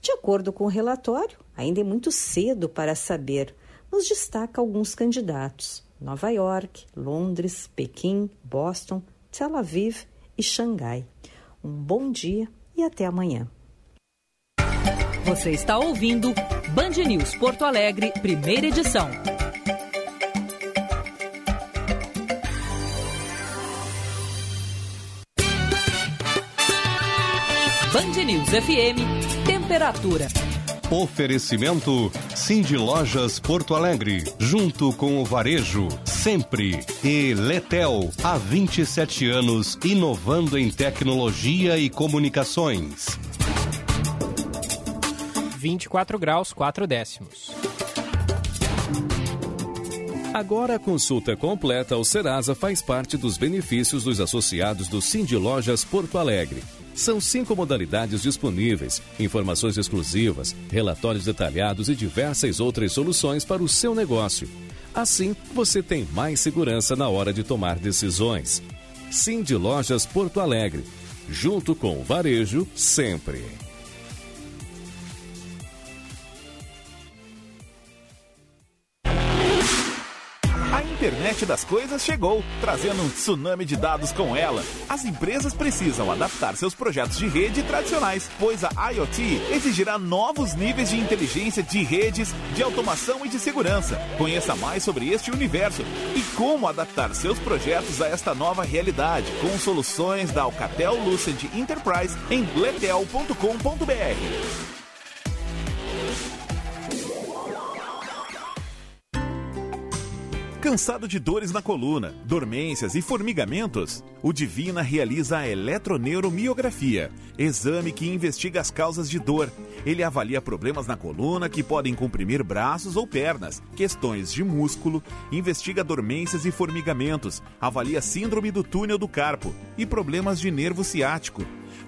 De acordo com o relatório, ainda é muito cedo para saber, nos destaca alguns candidatos. Nova York, Londres, Pequim, Boston, Tel Aviv e Xangai. Um bom dia e até amanhã. Você está ouvindo Band News Porto Alegre, primeira edição. Band News FM, temperatura. Oferecimento Cindy Lojas Porto Alegre, junto com o Varejo, sempre. E Letel, há 27 anos, inovando em tecnologia e comunicações. 24 graus, 4 décimos. Agora a consulta completa ao Serasa faz parte dos benefícios dos associados do Cindy Lojas Porto Alegre. São cinco modalidades disponíveis, informações exclusivas, relatórios detalhados e diversas outras soluções para o seu negócio. Assim, você tem mais segurança na hora de tomar decisões. Cindy Lojas Porto Alegre. Junto com o varejo, sempre. Internet das coisas chegou, trazendo um tsunami de dados com ela. As empresas precisam adaptar seus projetos de rede tradicionais, pois a IoT exigirá novos níveis de inteligência de redes, de automação e de segurança. Conheça mais sobre este universo e como adaptar seus projetos a esta nova realidade com soluções da Alcatel Lucent Enterprise em letel.com.br. Cansado de dores na coluna, dormências e formigamentos? O Divina realiza a eletroneuromiografia, exame que investiga as causas de dor. Ele avalia problemas na coluna que podem comprimir braços ou pernas, questões de músculo, investiga dormências e formigamentos, avalia síndrome do túnel do carpo e problemas de nervo ciático.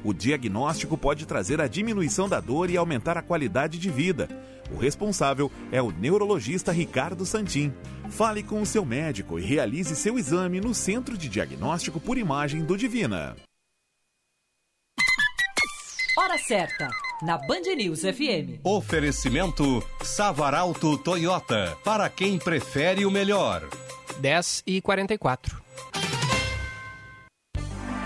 O diagnóstico pode trazer a diminuição da dor e aumentar a qualidade de vida. O responsável é o neurologista Ricardo Santin. Fale com o seu médico e realize seu exame no Centro de Diagnóstico por Imagem do Divina. Hora certa, na Band News FM. Oferecimento Savaralto Toyota, para quem prefere o melhor. 10 e 44.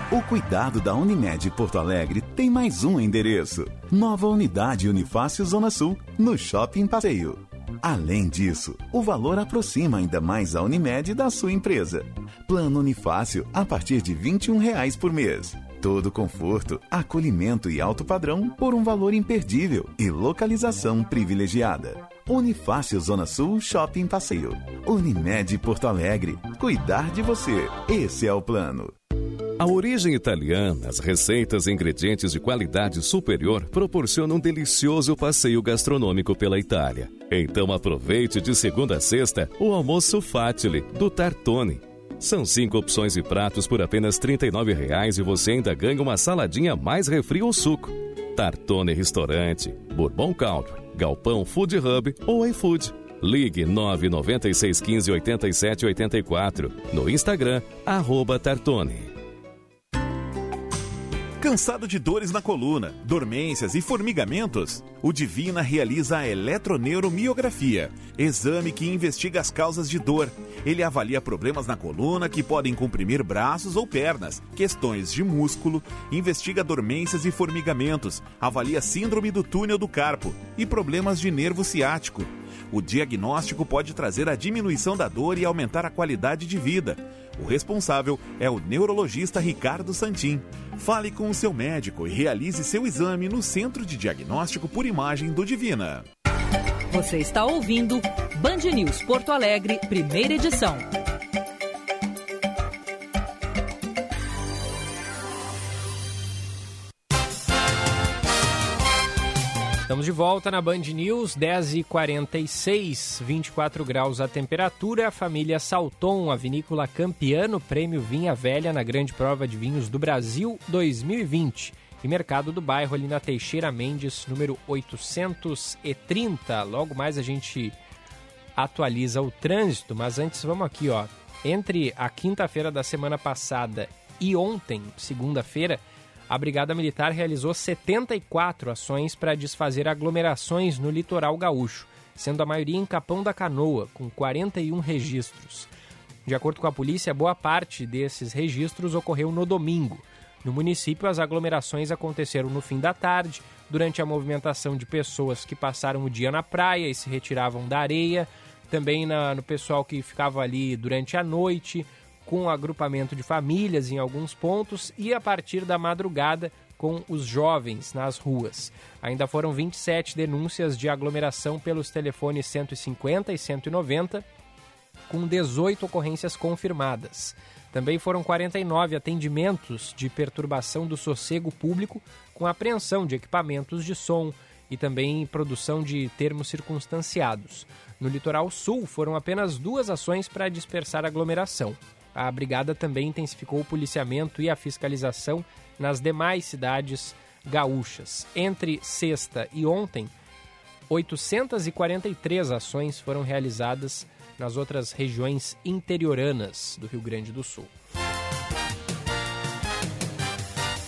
O cuidado da Unimed Porto Alegre tem mais um endereço. Nova unidade Unifácio Zona Sul, no Shopping Passeio. Além disso, o valor aproxima ainda mais a Unimed da sua empresa. Plano Unifácio a partir de 21 reais por mês. Todo conforto, acolhimento e alto padrão por um valor imperdível e localização privilegiada. Unifácio Zona Sul Shopping Passeio. Unimed Porto Alegre. Cuidar de você. Esse é o plano. A origem italiana, as receitas e ingredientes de qualidade superior proporcionam um delicioso passeio gastronômico pela Itália. Então aproveite de segunda a sexta o almoço Fatile do Tartone. São cinco opções de pratos por apenas R$ 39,00 e você ainda ganha uma saladinha mais refri ou suco. Tartone Restaurante, Bourbon Country, Galpão Food Hub ou iFood. Ligue 99615 8784. No Instagram, arroba Tartone. Cansado de dores na coluna, dormências e formigamentos? O Divina realiza a eletroneuromiografia, exame que investiga as causas de dor. Ele avalia problemas na coluna que podem comprimir braços ou pernas, questões de músculo, investiga dormências e formigamentos, avalia síndrome do túnel do carpo e problemas de nervo ciático. O diagnóstico pode trazer a diminuição da dor e aumentar a qualidade de vida. O responsável é o neurologista Ricardo Santin. Fale com o seu médico e realize seu exame no Centro de Diagnóstico por Imagem do Divina. Você está ouvindo Band News Porto Alegre, primeira edição. Estamos de volta na Band News, 10h46, 24 graus a temperatura. A família Salton, a vinícola campeã prêmio Vinha Velha na Grande Prova de Vinhos do Brasil 2020. E Mercado do Bairro, ali na Teixeira Mendes, número 830. Logo mais a gente atualiza o trânsito, mas antes vamos aqui, ó. Entre a quinta-feira da semana passada e ontem, segunda-feira, a Brigada Militar realizou 74 ações para desfazer aglomerações no litoral gaúcho, sendo a maioria em Capão da Canoa, com 41 registros. De acordo com a polícia, boa parte desses registros ocorreu no domingo. No município, as aglomerações aconteceram no fim da tarde, durante a movimentação de pessoas que passaram o dia na praia e se retiravam da areia, também na, no pessoal que ficava ali durante a noite, com agrupamento de famílias em alguns pontos e a partir da madrugada com os jovens nas ruas. Ainda foram 27 denúncias de aglomeração pelos telefones 150 e 190, com 18 ocorrências confirmadas. Também foram 49 atendimentos de perturbação do sossego público, com apreensão de equipamentos de som e também produção de termos circunstanciados. No litoral sul, foram apenas duas ações para dispersar aglomeração a brigada também intensificou o policiamento e a fiscalização nas demais cidades gaúchas. Entre sexta e ontem, 843 ações foram realizadas nas outras regiões interioranas do Rio Grande do Sul.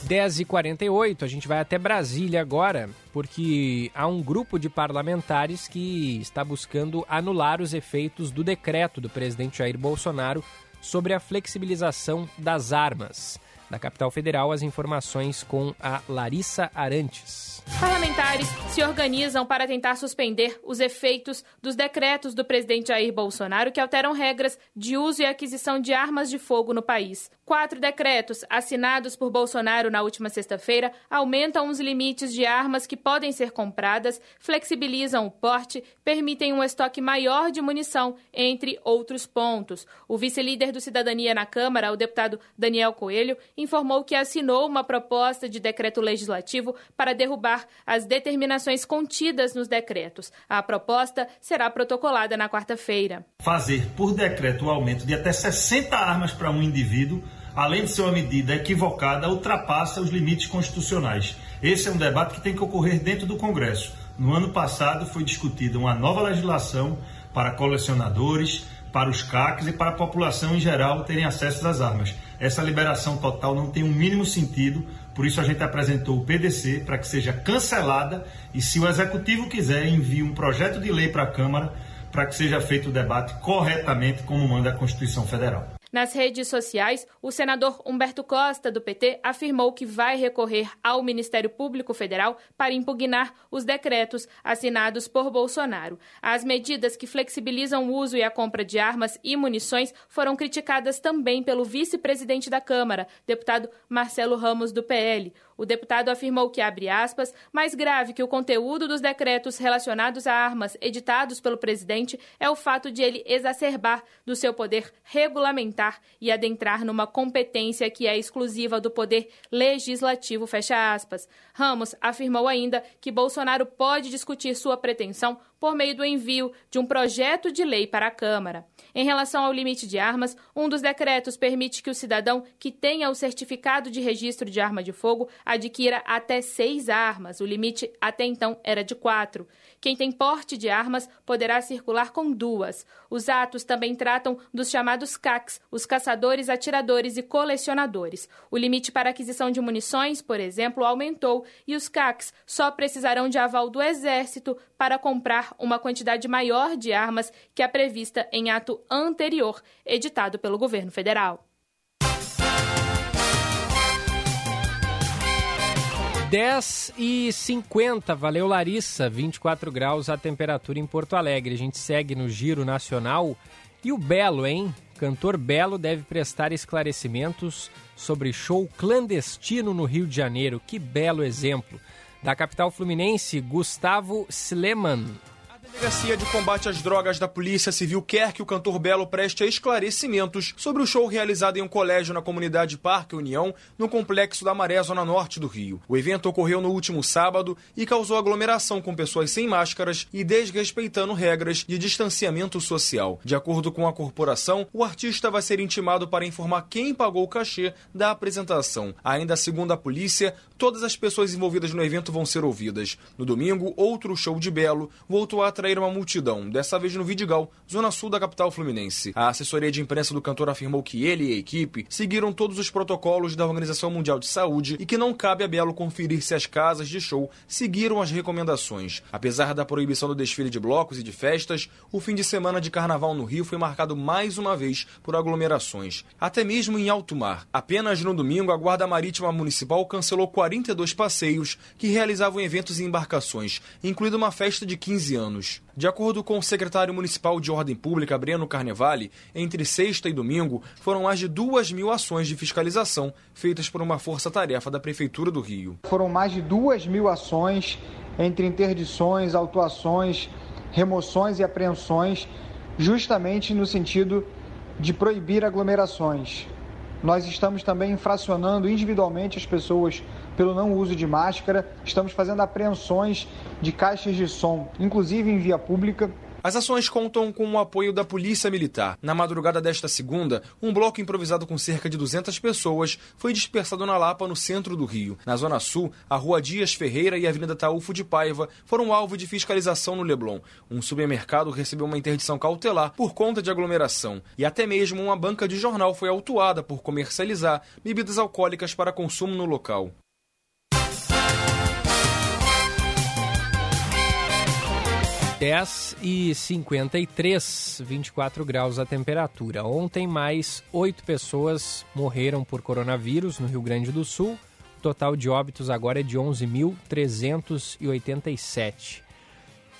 10h48, a gente vai até Brasília agora, porque há um grupo de parlamentares que está buscando anular os efeitos do decreto do presidente Jair Bolsonaro sobre a flexibilização das armas. Da capital federal, as informações com a Larissa Arantes. Parlamentares se organizam para tentar suspender os efeitos dos decretos do presidente Jair Bolsonaro que alteram regras de uso e aquisição de armas de fogo no país. Quatro decretos assinados por Bolsonaro na última sexta-feira aumentam os limites de armas que podem ser compradas, flexibilizam o porte, permitem um estoque maior de munição, entre outros pontos. O vice-líder do Cidadania na Câmara, o deputado Daniel Coelho, informou que assinou uma proposta de decreto legislativo para derrubar as determinações contidas nos decretos. A proposta será protocolada na quarta-feira. Fazer por decreto o aumento de até 60 armas para um indivíduo além de ser uma medida equivocada, ultrapassa os limites constitucionais. Esse é um debate que tem que ocorrer dentro do Congresso. No ano passado foi discutida uma nova legislação para colecionadores, para os CACs e para a população em geral terem acesso às armas. Essa liberação total não tem o um mínimo sentido, por isso a gente apresentou o PDC para que seja cancelada e, se o Executivo quiser, envie um projeto de lei para a Câmara para que seja feito o debate corretamente, como manda a Constituição Federal. Nas redes sociais, o senador Humberto Costa, do PT, afirmou que vai recorrer ao Ministério Público Federal para impugnar os decretos assinados por Bolsonaro. As medidas que flexibilizam o uso e a compra de armas e munições foram criticadas também pelo vice-presidente da Câmara, deputado Marcelo Ramos, do PL. O deputado afirmou que, abre aspas, mais grave que o conteúdo dos decretos relacionados a armas editados pelo presidente é o fato de ele exacerbar do seu poder regulamentar e adentrar numa competência que é exclusiva do poder legislativo, fecha aspas. Ramos afirmou ainda que Bolsonaro pode discutir sua pretensão por meio do envio de um projeto de lei para a Câmara. Em relação ao limite de armas, um dos decretos permite que o cidadão que tenha o certificado de registro de arma de fogo adquira até seis armas. O limite até então era de quatro. Quem tem porte de armas poderá circular com duas. Os atos também tratam dos chamados CACs, os caçadores, atiradores e colecionadores. O limite para aquisição de munições, por exemplo, aumentou e os CACs só precisarão de aval do Exército para comprar uma quantidade maior de armas que a prevista em ato anterior, editado pelo governo federal. 10 e 50, valeu Larissa, 24 graus a temperatura em Porto Alegre. A gente segue no giro nacional e o Belo, hein? Cantor Belo deve prestar esclarecimentos sobre show clandestino no Rio de Janeiro. Que belo exemplo. Da capital fluminense, Gustavo Sleman. Delegacia de Combate às Drogas da Polícia Civil quer que o cantor Belo preste esclarecimentos sobre o show realizado em um colégio na comunidade Parque União, no complexo da Maré, zona norte do Rio. O evento ocorreu no último sábado e causou aglomeração com pessoas sem máscaras e desrespeitando regras de distanciamento social. De acordo com a corporação, o artista vai ser intimado para informar quem pagou o cachê da apresentação. Ainda segundo a polícia, todas as pessoas envolvidas no evento vão ser ouvidas. No domingo, outro show de Belo voltou a atrair uma multidão, dessa vez no Vidigal, zona sul da capital fluminense. A assessoria de imprensa do cantor afirmou que ele e a equipe seguiram todos os protocolos da Organização Mundial de Saúde e que não cabe a Belo conferir se as casas de show seguiram as recomendações. Apesar da proibição do desfile de blocos e de festas, o fim de semana de carnaval no Rio foi marcado mais uma vez por aglomerações, até mesmo em alto mar. Apenas no domingo, a Guarda Marítima Municipal cancelou 42 passeios que realizavam eventos em embarcações, incluindo uma festa de 15 anos. De acordo com o secretário municipal de Ordem Pública, Breno Carnevale, entre sexta e domingo foram mais de duas mil ações de fiscalização feitas por uma força-tarefa da Prefeitura do Rio. Foram mais de duas mil ações entre interdições, autuações, remoções e apreensões, justamente no sentido de proibir aglomerações. Nós estamos também infracionando individualmente as pessoas pelo não uso de máscara, estamos fazendo apreensões de caixas de som, inclusive em via pública, as ações contam com o apoio da Polícia Militar. Na madrugada desta segunda, um bloco improvisado com cerca de 200 pessoas foi dispersado na Lapa, no centro do Rio. Na Zona Sul, a Rua Dias Ferreira e a Avenida Taúfo de Paiva foram alvo de fiscalização no Leblon. Um supermercado recebeu uma interdição cautelar por conta de aglomeração. E até mesmo uma banca de jornal foi autuada por comercializar bebidas alcoólicas para consumo no local. 10 e 53, 24 graus a temperatura. Ontem, mais oito pessoas morreram por coronavírus no Rio Grande do Sul. O total de óbitos agora é de 11.387.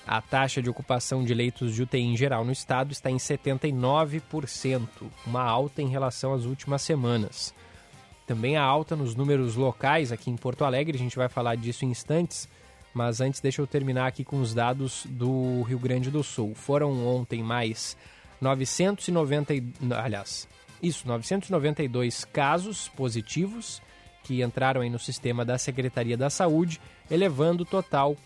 A taxa de ocupação de leitos de UTI em geral no estado está em 79%, uma alta em relação às últimas semanas. Também a alta nos números locais aqui em Porto Alegre, a gente vai falar disso em instantes mas antes, deixa eu terminar aqui com os dados do Rio Grande do Sul. Foram ontem mais 990, aliás, isso, 992 casos positivos que entraram aí no sistema da Secretaria da Saúde, elevando o total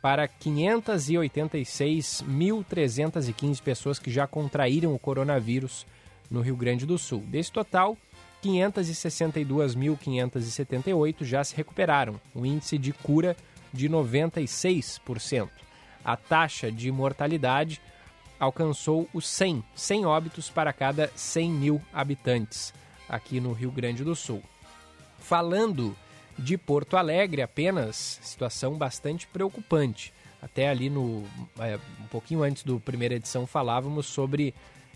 para 586.315 pessoas que já contraíram o coronavírus no Rio Grande do Sul. Desse total, 562.578 já se recuperaram. O índice de cura de 96%. A taxa de mortalidade alcançou os 100, 100 óbitos para cada 100 mil habitantes aqui no Rio Grande do Sul. Falando de Porto Alegre apenas, situação bastante preocupante. Até ali no é, um pouquinho antes do primeira edição falávamos sobre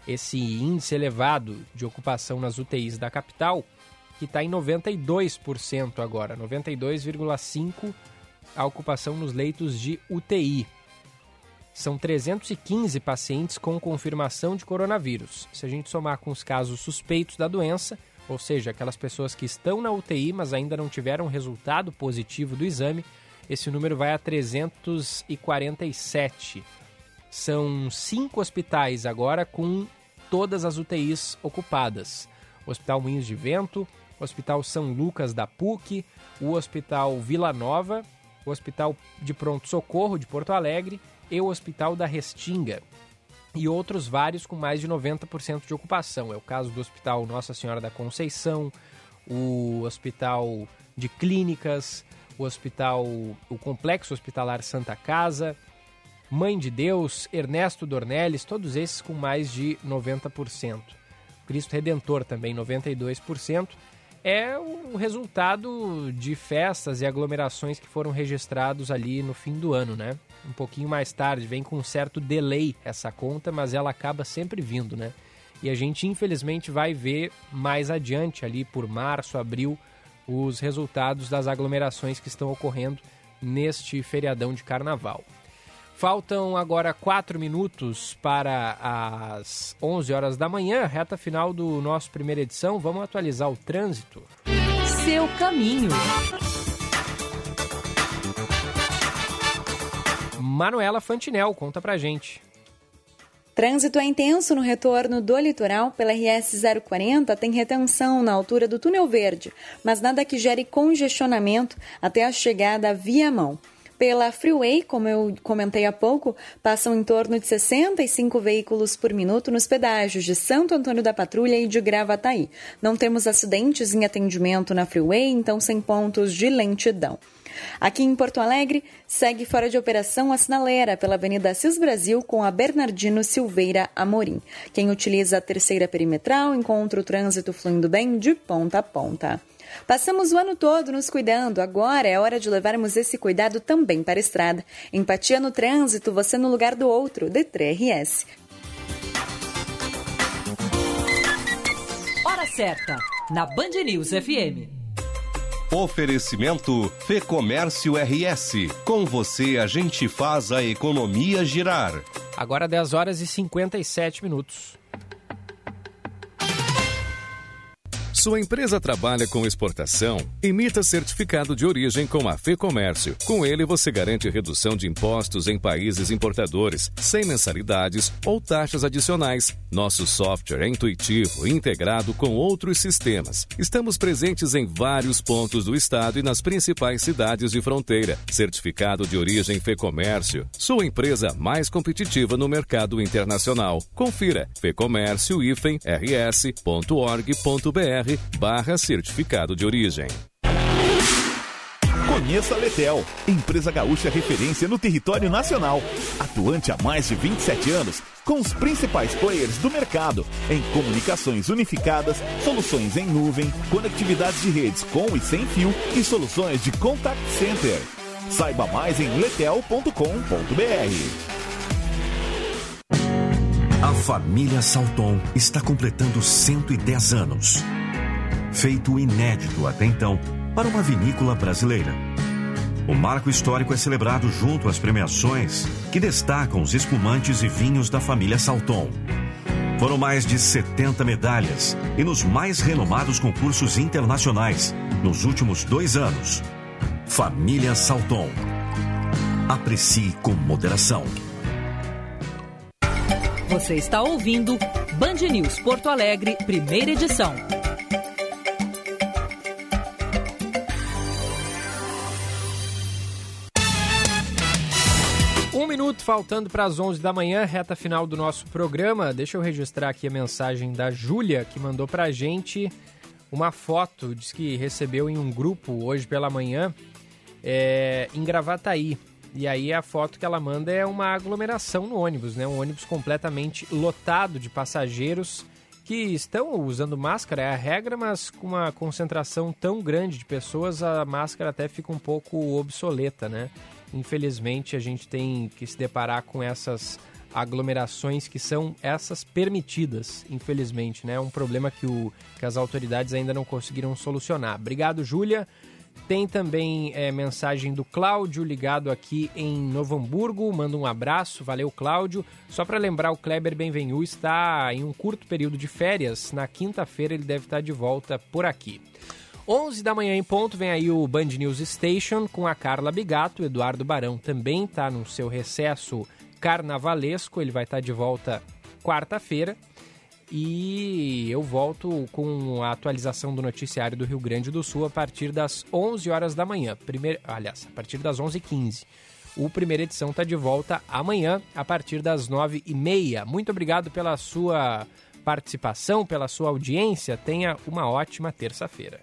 esse índice elevado de ocupação nas UTIs da capital, que está em 92% agora, 92,5% a ocupação nos leitos de UTI. São 315 pacientes com confirmação de coronavírus. Se a gente somar com os casos suspeitos da doença, ou seja, aquelas pessoas que estão na UTI, mas ainda não tiveram resultado positivo do exame, esse número vai a 347. São cinco hospitais agora com todas as UTIs ocupadas. Hospital Moinhos de Vento, Hospital São Lucas da PUC, o Hospital Vila Nova, o Hospital de Pronto Socorro de Porto Alegre e o Hospital da Restinga. E outros vários com mais de 90% de ocupação. É o caso do Hospital Nossa Senhora da Conceição, o Hospital de Clínicas, o Hospital, o Complexo Hospitalar Santa Casa, Mãe de Deus, Ernesto Dornelles, todos esses com mais de 90%. Cristo Redentor também 92%. É o resultado de festas e aglomerações que foram registrados ali no fim do ano, né? Um pouquinho mais tarde, vem com um certo delay essa conta, mas ela acaba sempre vindo, né? E a gente infelizmente vai ver mais adiante ali por março, abril, os resultados das aglomerações que estão ocorrendo neste feriadão de carnaval. Faltam agora quatro minutos para as 11 horas da manhã, reta final do nosso primeira edição. Vamos atualizar o trânsito. Seu caminho. Manuela Fantinel, conta pra gente. Trânsito é intenso no retorno do litoral pela RS 040, tem retenção na altura do Túnel Verde, mas nada que gere congestionamento até a chegada via mão. Pela Freeway, como eu comentei há pouco, passam em torno de 65 veículos por minuto nos pedágios de Santo Antônio da Patrulha e de Gravataí. Não temos acidentes em atendimento na Freeway, então sem pontos de lentidão. Aqui em Porto Alegre, segue fora de operação a sinaleira pela Avenida Cis Brasil com a Bernardino Silveira Amorim. Quem utiliza a terceira perimetral encontra o trânsito fluindo bem de ponta a ponta. Passamos o ano todo nos cuidando, agora é hora de levarmos esse cuidado também para a estrada. Empatia no trânsito, você no lugar do outro, D3RS. Hora certa, na Band News FM. Oferecimento Fê Comércio RS. Com você a gente faz a economia girar. Agora 10 horas e 57 minutos. Sua empresa trabalha com exportação? Emita certificado de origem com a FEComércio. Com ele, você garante redução de impostos em países importadores, sem mensalidades ou taxas adicionais. Nosso software é intuitivo integrado com outros sistemas. Estamos presentes em vários pontos do estado e nas principais cidades de fronteira. Certificado de origem FEComércio. Sua empresa mais competitiva no mercado internacional. Confira fecomércio-rs.org.br barra certificado de origem. Conheça a Letel, empresa gaúcha referência no território nacional. Atuante há mais de 27 anos, com os principais players do mercado em comunicações unificadas, soluções em nuvem, conectividade de redes com e sem fio e soluções de contact center. Saiba mais em letel.com.br. A família Salton está completando 110 anos. Feito inédito até então para uma vinícola brasileira. O marco histórico é celebrado junto às premiações que destacam os espumantes e vinhos da família Salton. Foram mais de 70 medalhas e nos mais renomados concursos internacionais nos últimos dois anos. Família Salton. Aprecie com moderação. Você está ouvindo Band News Porto Alegre, primeira edição. Minuto faltando para as 11 da manhã, reta final do nosso programa. Deixa eu registrar aqui a mensagem da Júlia, que mandou para a gente uma foto, diz que recebeu em um grupo hoje pela manhã, é, em Gravataí. E aí a foto que ela manda é uma aglomeração no ônibus, né? Um ônibus completamente lotado de passageiros que estão usando máscara, é a regra, mas com uma concentração tão grande de pessoas, a máscara até fica um pouco obsoleta, né? Infelizmente, a gente tem que se deparar com essas aglomerações que são essas permitidas, infelizmente, né? É um problema que, o, que as autoridades ainda não conseguiram solucionar. Obrigado, Júlia. Tem também é, mensagem do Cláudio ligado aqui em Novo Hamburgo. Manda um abraço, valeu Cláudio. Só para lembrar, o Kleber Benvenu está em um curto período de férias. Na quinta-feira ele deve estar de volta por aqui. 11 da manhã em ponto vem aí o Band News Station com a Carla Bigato. Eduardo Barão também está no seu recesso carnavalesco. Ele vai estar de volta quarta-feira. E eu volto com a atualização do noticiário do Rio Grande do Sul a partir das 11 horas da manhã. Primeiro, aliás, a partir das 11h15. O primeira edição está de volta amanhã, a partir das 9h30. Muito obrigado pela sua participação, pela sua audiência. Tenha uma ótima terça-feira.